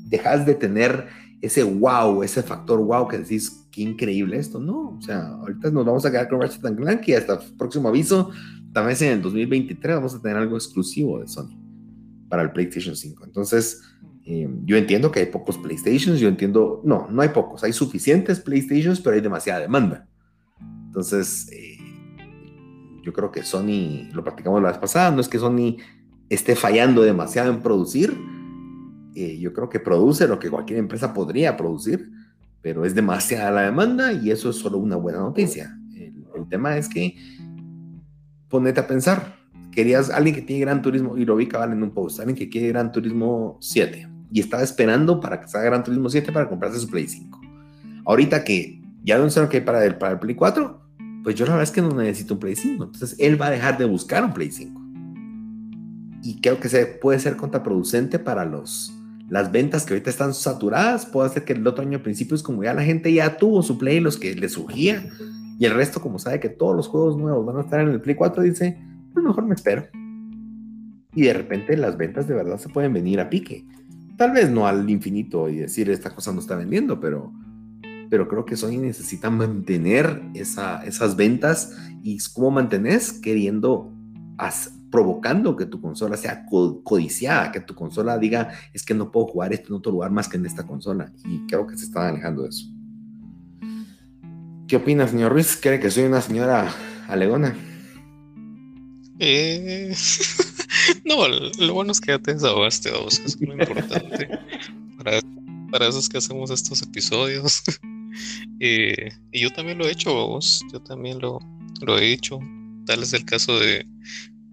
dejas de tener ese wow, ese factor wow que decís, qué increíble esto. No, o sea, ahorita nos vamos a quedar con Ratchet Clank y hasta el próximo aviso, tal vez en el 2023 vamos a tener algo exclusivo de Sony para el PlayStation 5. Entonces, eh, yo entiendo que hay pocos PlayStations, yo entiendo, no, no hay pocos, hay suficientes PlayStations, pero hay demasiada demanda. Entonces, eh, yo creo que Sony, lo practicamos la vez pasada, no es que Sony esté fallando demasiado en producir, eh, yo creo que produce lo que cualquier empresa podría producir, pero es demasiada la demanda y eso es solo una buena noticia. El, el tema es que ponete a pensar, querías alguien que tiene Gran Turismo, y lo vi cabal en un post, alguien que quiere Gran Turismo 7 y estaba esperando para que salga Gran Turismo 7 para comprarse su Play 5. Ahorita que ya sé que hay para el, para el Play 4, pues yo la verdad es que no necesito un Play 5. Entonces él va a dejar de buscar un Play 5. Y creo que se puede ser contraproducente para los, las ventas que ahorita están saturadas. Puede ser que el otro año a principios, como ya la gente ya tuvo su Play, los que le surgía, Y el resto, como sabe que todos los juegos nuevos van a estar en el Play 4, dice, pues mejor me espero. Y de repente las ventas de verdad se pueden venir a pique. Tal vez no al infinito y decir esta cosa no está vendiendo, pero, pero creo que Sony necesita mantener esa, esas ventas y cómo mantenés queriendo, provocando que tu consola sea codiciada, que tu consola diga es que no puedo jugar esto en otro lugar más que en esta consola. Y creo que se están alejando de eso. ¿Qué opina, señor Ruiz? ¿Cree que soy una señora alegona? Eh, no, lo bueno es que ya te desahogaste, vos, es lo importante. para, para eso es que hacemos estos episodios. Eh, y yo también lo he hecho, vos. Yo también lo, lo he hecho. Tal es el caso de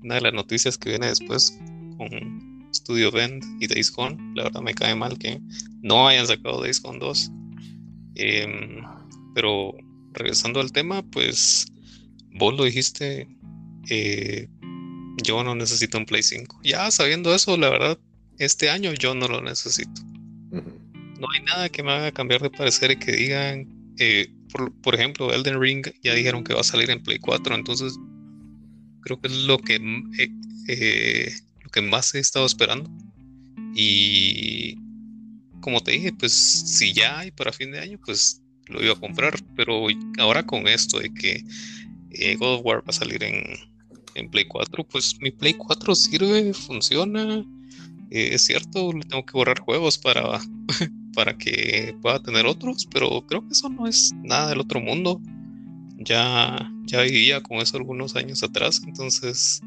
una de las noticias que viene después con Studio Bend y Days Gone. La verdad me cae mal que no hayan sacado Days Gone 2. Em, pero regresando al tema, pues vos lo dijiste, eh, yo no necesito un Play 5. Ya sabiendo eso, la verdad, este año yo no lo necesito. No hay nada que me haga cambiar de parecer y que digan, eh, por, ejemplo, Elden Ring ya dijeron que va a salir en Play 4, entonces creo que es lo que, eh, lo que más he estado esperando. Y como te dije, pues si ya hay para fin de año, pues lo iba a comprar, pero ahora con esto de que eh, God of War va a salir en, en, Play 4, pues mi Play 4 sirve, funciona. Eh, es cierto, le tengo que borrar juegos para, para que pueda tener otros, pero creo que eso no es nada del otro mundo. Ya, ya vivía con eso algunos años atrás, entonces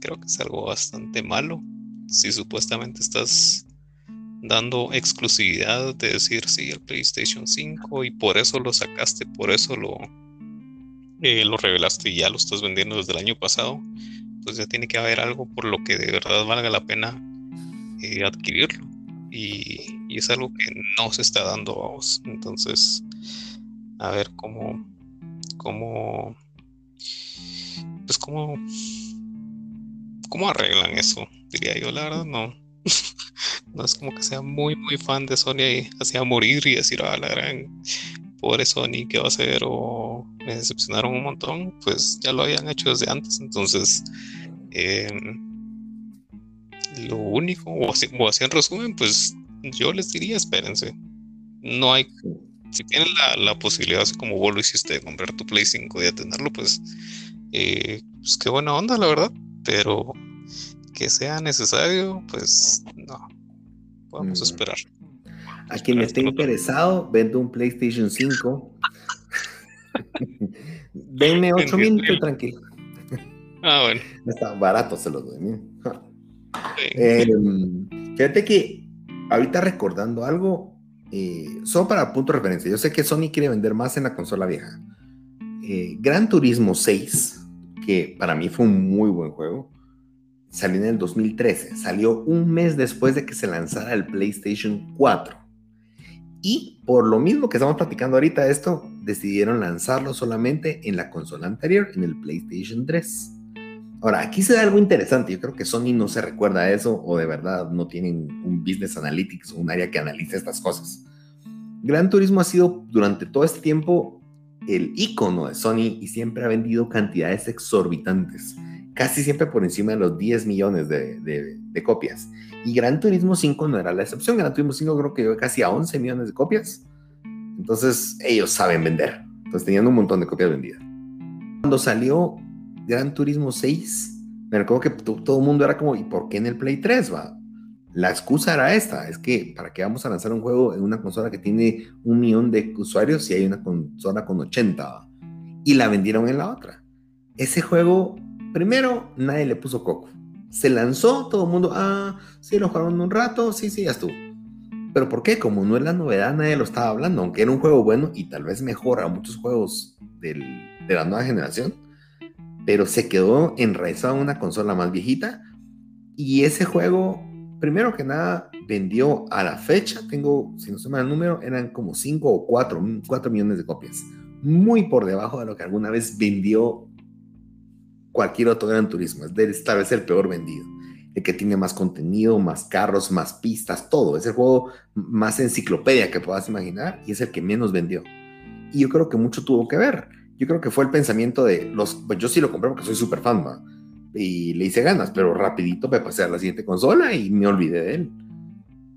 creo que es algo bastante malo. Si supuestamente estás dando exclusividad de decir sí el PlayStation 5 y por eso lo sacaste, por eso lo, eh, lo revelaste y ya lo estás vendiendo desde el año pasado, pues ya tiene que haber algo por lo que de verdad valga la pena eh, adquirirlo. Y, es algo que no se está dando a vos. Entonces, a ver cómo, cómo, pues cómo, cómo arreglan eso, diría yo, la verdad, no. no es como que sea muy, muy fan de Sony y hacía morir y decir, ah, la gran pobre Sony, ¿qué va a hacer? O me decepcionaron un montón, pues ya lo habían hecho desde antes. Entonces, em, lo único, o así, en resumen, pues yo les diría, espérense. No hay, si tienen la, posibilidad, así como vos lo hiciste, de comprar tu Play 5 y de tenerlo, pues, eh, pues qué buena onda, la verdad. Pero que sea necesario, pues no. Vamos a mm. esperar. A quien esté interesado, vendo un PlayStation 5. Denme 8 minutos tranquilo. Ah, bueno. Está barato, se los doy. Em, fíjate que ahorita recordando algo, eh, solo para punto de referencia, yo sé que Sony quiere vender más en la consola vieja. Eh, Gran Turismo 6, que para mí fue un muy buen juego, salió en el 2013, salió un mes después de que se lanzara el PlayStation 4. Y por lo mismo que estamos platicando ahorita esto, decidieron lanzarlo solamente en la consola anterior, en el PlayStation 3. Ahora, aquí se da algo interesante. Yo creo que Sony no se recuerda a eso o de verdad no tienen un business analytics un área que analice estas cosas. Gran Turismo ha sido durante todo este tiempo el icono de Sony y siempre ha vendido cantidades exorbitantes casi siempre por encima de los 10 millones de, copias. Y Gran Turismo 5 no era la excepción. Gran Turismo 5 creo que llegó casi a 11 millones de copias. Entonces ellos saben vender. Entonces tenían un montón de copias vendidas. Cuando salió Gran Turismo 6, me recuerdo que todo el mundo era como, ¿y por qué en el Play 3 va? La excusa era esta, es que para qué vamos a lanzar un juego en una consola que tiene un millón de usuarios si hay una consola con 80 y la vendieron en la otra. Ese juego Primero, nadie le puso coco. Se lanzó, todo el mundo, ah, sí, lo jugaron un rato, sí, sí, ya estuvo. Pero ¿por qué? Como no es la novedad, nadie lo estaba hablando, aunque era un juego bueno y tal vez mejora muchos juegos de la nueva generación, pero se quedó enraizado en una consola más viejita y ese juego, primero que nada, vendió a la fecha, tengo, si no se me el número, eran como 5 o 4, 4 millones de copias, muy por debajo de lo que alguna vez vendió cualquier otro gran turismo. Es tal vez el peor vendido. El que tiene más contenido, más carros, más pistas, todo. Es el juego más enciclopedia que puedas imaginar y es el que menos vendió. Y yo creo que mucho tuvo que ver. Yo creo que fue el pensamiento de los, pues yo sí lo compré porque soy súper fan, y le hice ganas, pero rapidito me pasé a la siguiente consola y me olvidé de él.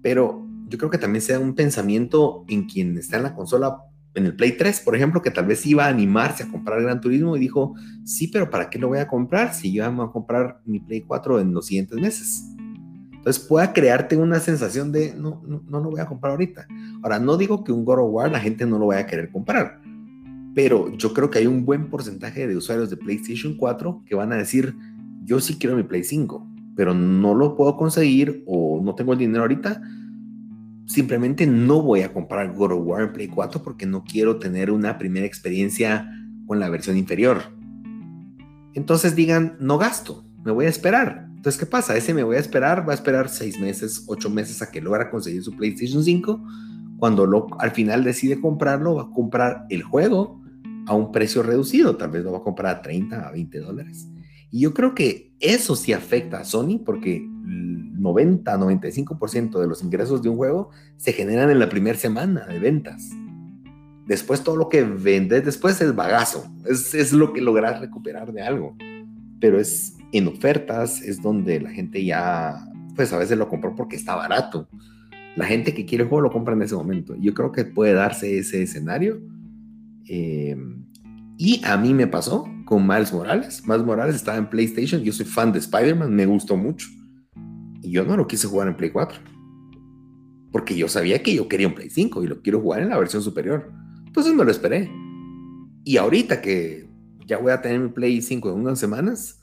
Pero yo creo que también sea un pensamiento en quien está en la consola, en el Play 3, por ejemplo, que tal vez iba a animarse a comprar Gran Turismo y dijo, sí, pero ¿para qué lo voy a comprar si yo voy a comprar mi Play 4 en los siguientes meses? Entonces pueda crearte una sensación de, no, no, no lo voy a comprar ahorita. Ahora, no digo que un God of War la gente no lo vaya a querer comprar, pero yo creo que hay un buen porcentaje de usuarios de PlayStation 4 que van a decir, yo sí quiero mi Play 5, pero no lo puedo conseguir o no tengo el dinero ahorita. Simplemente no voy a comprar God of War en Play 4 porque no quiero tener una primera experiencia con la versión inferior. Entonces digan, no gasto, me voy a esperar. Entonces, ¿qué pasa? Ese me voy a esperar, va a esperar seis meses, ocho meses a que logra conseguir su PlayStation 5. Cuando lo, al final decide comprarlo, va a comprar el juego a un precio reducido. Tal vez lo va a comprar a 30, a 20 dólares. Y yo creo que eso sí afecta a Sony porque el 90, 95% de los ingresos de un juego se generan en la primera semana de ventas. Después todo lo que vendes después es bagazo, es, es lo que logras recuperar de algo. Pero es en ofertas, es donde la gente ya, pues a veces lo compró porque está barato. La gente que quiere el juego lo compra en ese momento. Yo creo que puede darse ese escenario. Eh, y a mí me pasó con Miles Morales. Miles Morales estaba en PlayStation. Yo soy fan de Spider-Man, me gustó mucho. Y yo no lo quise jugar en Play 4. Porque yo sabía que yo quería un Play 5 y lo quiero jugar en la versión superior. Entonces me lo esperé. Y ahorita que ya voy a tener mi Play 5 en unas semanas,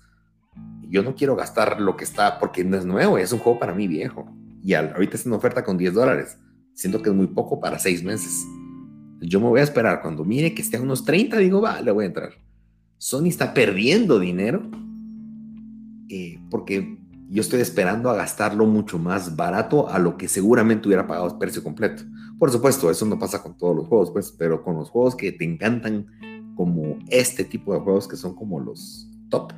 yo no quiero gastar lo que está, porque no es nuevo, es un juego para mí viejo. Y ahorita es una oferta con 10 dólares. Siento que es muy poco para 6 meses. Yo me voy a esperar. Cuando mire que esté a unos 30, digo, va, le voy a entrar. Sony está perdiendo dinero eh, porque yo estoy esperando a gastarlo mucho más barato a lo que seguramente hubiera pagado el precio completo. Por supuesto, eso no pasa con todos los juegos, pues, pero con los juegos que te encantan, como este tipo de juegos que son como los top,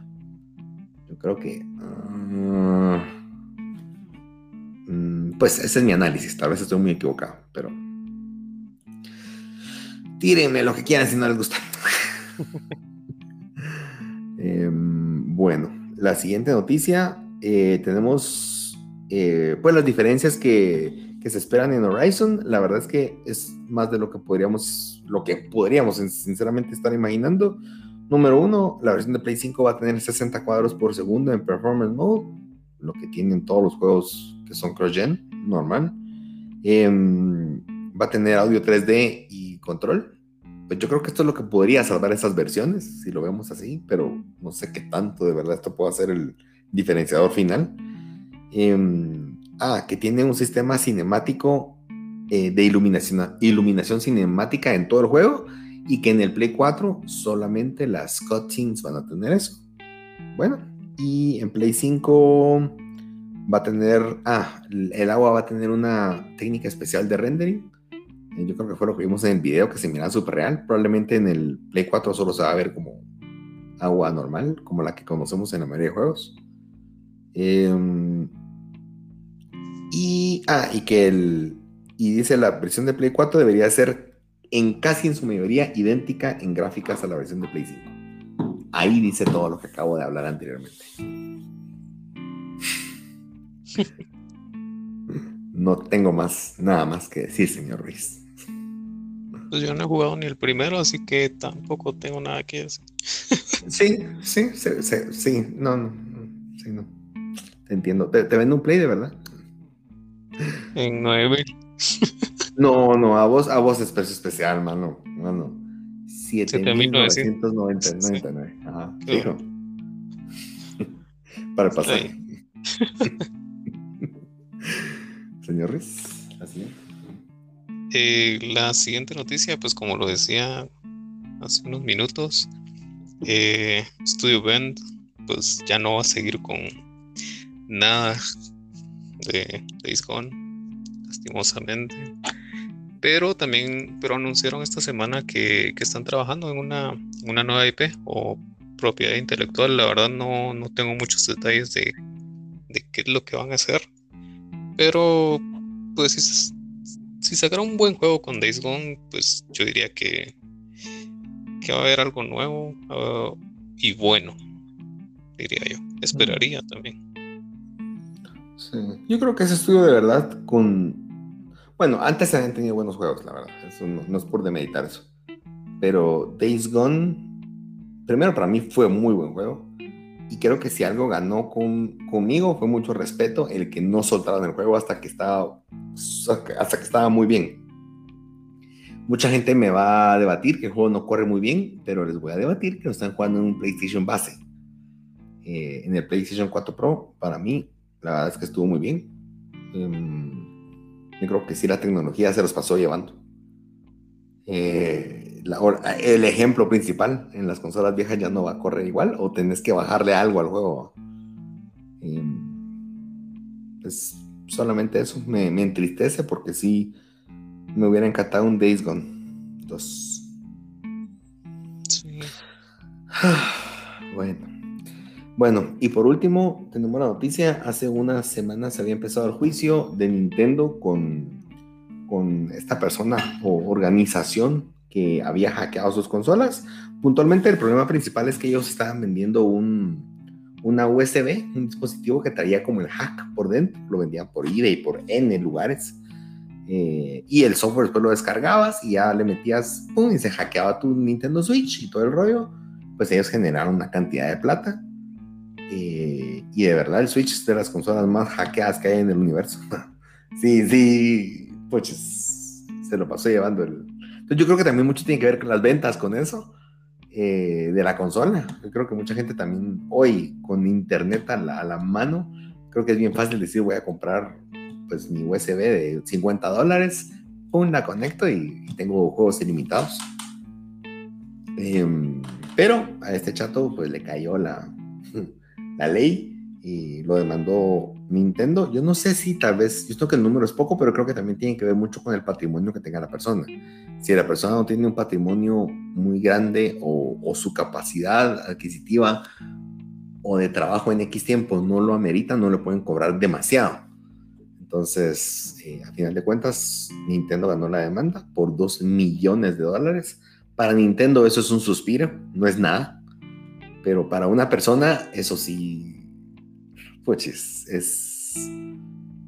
yo creo que. Mm, pues ese es mi análisis. Tal vez estoy muy equivocado, pero. Tírenme lo que quieran si no les gusta. Em, bueno, la siguiente noticia, eh, tenemos eh, pues las diferencias que, que, se esperan en Horizon. La verdad es que es más de lo que podríamos, lo que podríamos sinceramente estar imaginando. Número uno, la versión de Play 5 va a tener 60 cuadros por segundo en Performance Mode, lo que tienen todos los juegos que son cross-gen, normal. Em, va a tener audio 3D y control pues yo creo que esto es lo que podría salvar esas versiones, si lo vemos así, pero no sé qué tanto de verdad esto puede ser el diferenciador final. Em, ah, que tiene un sistema cinemático eh, de iluminación, iluminación cinemática en todo el juego y que en el Play 4 solamente las cutscenes van a tener eso. Bueno, y en Play 5 va a tener, ah, el agua va a tener una técnica especial de rendering eh, yo creo que fue lo que vimos en el video, que se mira súper real. Probablemente en el Play 4 solo se va a ver como agua normal, como la que conocemos en la mayoría de juegos. Em, y, ah, y que el, y dice la versión de Play 4 debería ser en casi en su mayoría idéntica en gráficas a la versión de Play 5. Ahí dice todo lo que acabo de hablar anteriormente. No tengo más, nada más que decir, señor Ruiz. Pues yo no he jugado ni el primero, así que tampoco tengo nada que decir. Sí, sí, sí, sí, no, no, sí, no. Te entiendo. ¿Te, te vendo un play de verdad? En 9. No, no, a vos, a vos es precio especial, mano. Mano. 7.999. Ajá, fijo. Para pasar. Señor Riz, así es. Eh, la siguiente noticia, pues como lo decía hace unos minutos, eh, Studio Bend pues ya no va a seguir con nada de Days Gone, lastimosamente. Pero también pero anunciaron esta semana que, están trabajando en una, una, nueva IP o propiedad intelectual. La verdad no, no tengo muchos detalles de, de, qué es lo que van a hacer. Pero pues si sacaron un buen juego con Days Gone, pues yo diría que, que va a haber algo nuevo uh, y bueno, diría yo. Esperaría también. Sí. Yo creo que ese estudio de verdad con... Bueno, antes habían tenido buenos juegos, la verdad. Eso no, es por demeditar eso. Pero Days Gone, primero para mí fue muy buen juego. Y creo que si algo ganó con, conmigo fue mucho respeto el que no soltaron el juego hasta que estaba, hasta que estaba muy bien. Mucha gente me va a debatir que el juego no corre muy bien, pero les voy a debatir que lo están jugando en un PlayStation base. Eh, en el PlayStation 4 Pro, para mí, la verdad es que estuvo muy bien. Em, yo creo que sí, la tecnología se los pasó llevando. Eh, el ejemplo principal en las consolas viejas ya no va a correr igual o tenés que bajarle algo al juego. Em, pues solamente eso me, entristece porque sí me hubiera encantado un Days Gone 2. bueno. Bueno, y por último, tenemos la noticia, hace unas semanas se había empezado el juicio de Nintendo con, con esta persona o organización que había hackeado sus consolas. Puntualmente el problema principal es que ellos estaban vendiendo un, una USB, un dispositivo que traía como el hack por dentro, lo vendían por eBay, por N lugares. Eh, y el software después lo descargabas y ya le metías, pum, y se hackeaba tu Nintendo Switch y todo el rollo. Pues ellos generaron una cantidad de plata eh, y de verdad el Switch es de las consolas más hackeadas que hay en el universo. sí, sí, pues se lo pasó llevando el... Entonces yo creo que también mucho tiene que ver con las ventas con eso. Eh, de la consola. Yo creo que mucha gente también hoy con internet a la, a la, mano, creo que es bien fácil decir voy a comprar pues mi USB de 50 dólares, pum, la conecto y, tengo juegos ilimitados. Em, pero a este chato pues le cayó la, la ley y lo demandó Nintendo. Yo no sé si tal vez, yo creo que el número es poco, pero creo que también tiene que ver mucho con el patrimonio que tenga la persona. Si la persona no tiene un patrimonio muy grande o, su capacidad adquisitiva o de trabajo en X tiempo no lo amerita, no le pueden cobrar demasiado. Entonces, eh, a final de cuentas, Nintendo ganó la demanda por 2 millones de dólares. Para Nintendo eso es un suspiro, no es nada pero para una persona, eso sí, pues es,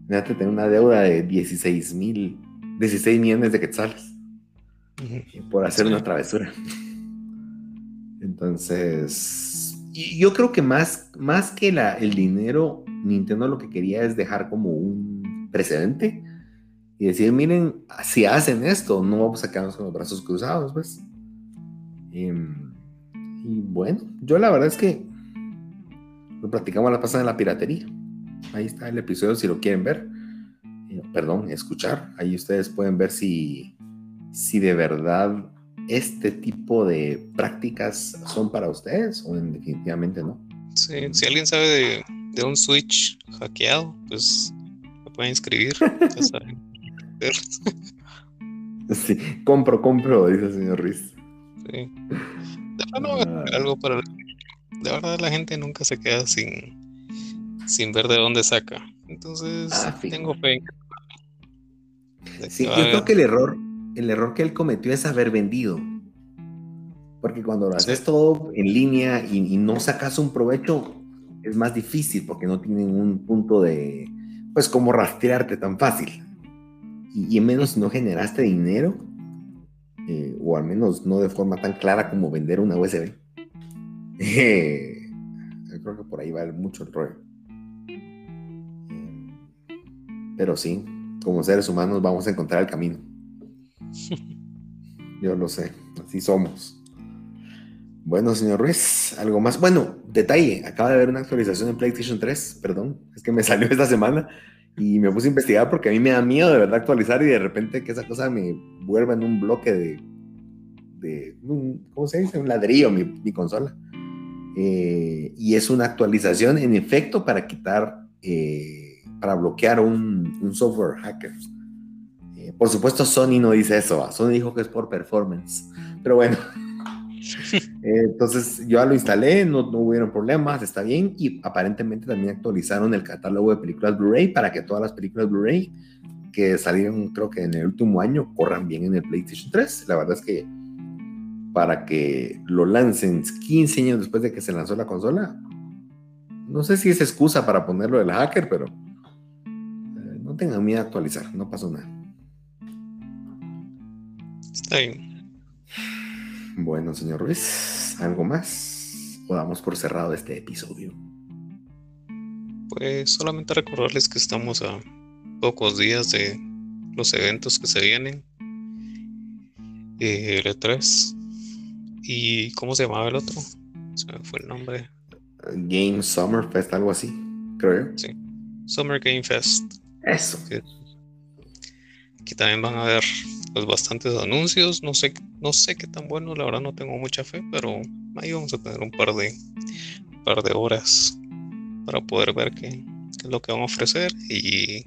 fíjate, tener una deuda de 16 mil, 16 millones de quetzales por hacer una travesura. Entonces, yo creo que más, más que la, el dinero, Nintendo lo que quería es dejar como un precedente y decir, miren, si hacen esto, no vamos a quedarnos con los brazos cruzados, pues. Em, y bueno, yo la verdad es que lo platicamos la pasada en la piratería. Ahí está el episodio si lo quieren ver. Eh, perdón, escuchar. Ahí ustedes pueden ver si, si de verdad este tipo de prácticas son para ustedes o definitivamente no. Sí, si alguien sabe de, de un Switch hackeado, pues me pueden inscribir. sí, compro, compro, dice el señor Ruiz. Sí. Ah. algo para. De verdad, la gente nunca se queda sin, sin ver de dónde saca. Entonces, ah, tengo fe. Sí, yo creo que el error, el error que él cometió es haber vendido. Porque cuando lo haces todo en línea y, no sacas un provecho, es más difícil porque no tienen un punto de, pues, como rastrearte tan fácil. Y, y menos si no generaste dinero, eh, o al menos no de forma tan clara como vender una USB. Eh, creo que por ahí va mucho el rollo. Eh, pero sí, como seres humanos vamos a encontrar el camino. Yo lo sé, así somos. Bueno, señor Ruiz, algo más. Bueno, detalle, acaba de haber una actualización en PlayStation 3, perdón, es que me salió esta semana y me puse a investigar porque a mí me da miedo de verdad actualizar y de repente que esa cosa me vuelva en un bloque de, de ¿cómo se dice? Un ladrillo mi, mi consola. Eh, y es una actualización en efecto para quitar, eh, para bloquear un, un software hacker. Eh, por supuesto Sony no dice eso, Sony dijo que es por performance, pero bueno. entonces yo ya lo instalé, no, no hubieron problemas, está bien. Y aparentemente también actualizaron el catálogo de películas Blu-ray para que todas las películas Blu-ray que salieron creo que en el último año corran bien en el PlayStation 3. La verdad es que para que lo lancen 15 años después de que se lanzó la consola, no sé si es excusa para ponerlo del hacker, pero eh, no tengan miedo a actualizar, no pasó nada. Está bien. Bueno, señor Ruiz, ¿algo más? O damos por cerrado este episodio. Pues solamente recordarles que estamos a pocos días de los eventos que se vienen. Eh, el E3. ¿Y cómo se llamaba el otro? Se me fue el nombre. Game Summer Fest, algo así, creo yo. Sí. Summer Game Fest. Eso. Que, que también van a haber pues, bastantes anuncios. No sé, no sé qué tan bueno, la verdad no tengo mucha fe, pero ahí vamos a tener un par de, un par de horas para poder ver qué, qué es lo que van a ofrecer y,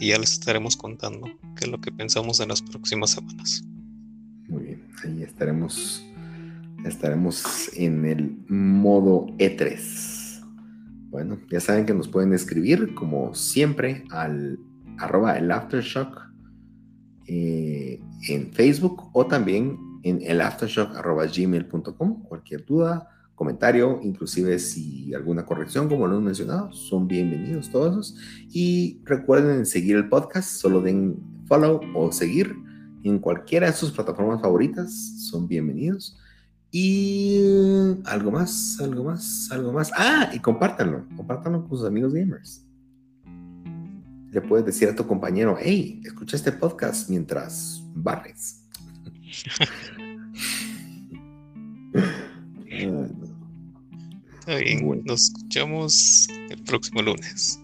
y ya les estaremos contando qué es lo que pensamos en las próximas semanas. Muy bien, ahí estaremos estaremos en el modo E3. Bueno, ya saben que nos pueden escribir como siempre al arroba el aftershock eh, en Facebook o también en el. Cualquier duda, comentario, inclusive si alguna corrección, como lo hemos mencionado, son bienvenidos todos. Y recuerden seguir el podcast, solo den follow o seguir en cualquiera de sus plataformas favoritas, son bienvenidos. Y algo más, algo más, algo más. Ah, y compártanlo, compártanlo con sus amigos gamers. Le puedes decir a tu compañero, hey, escucha este podcast mientras barres. Está bien, nos escuchamos el próximo lunes.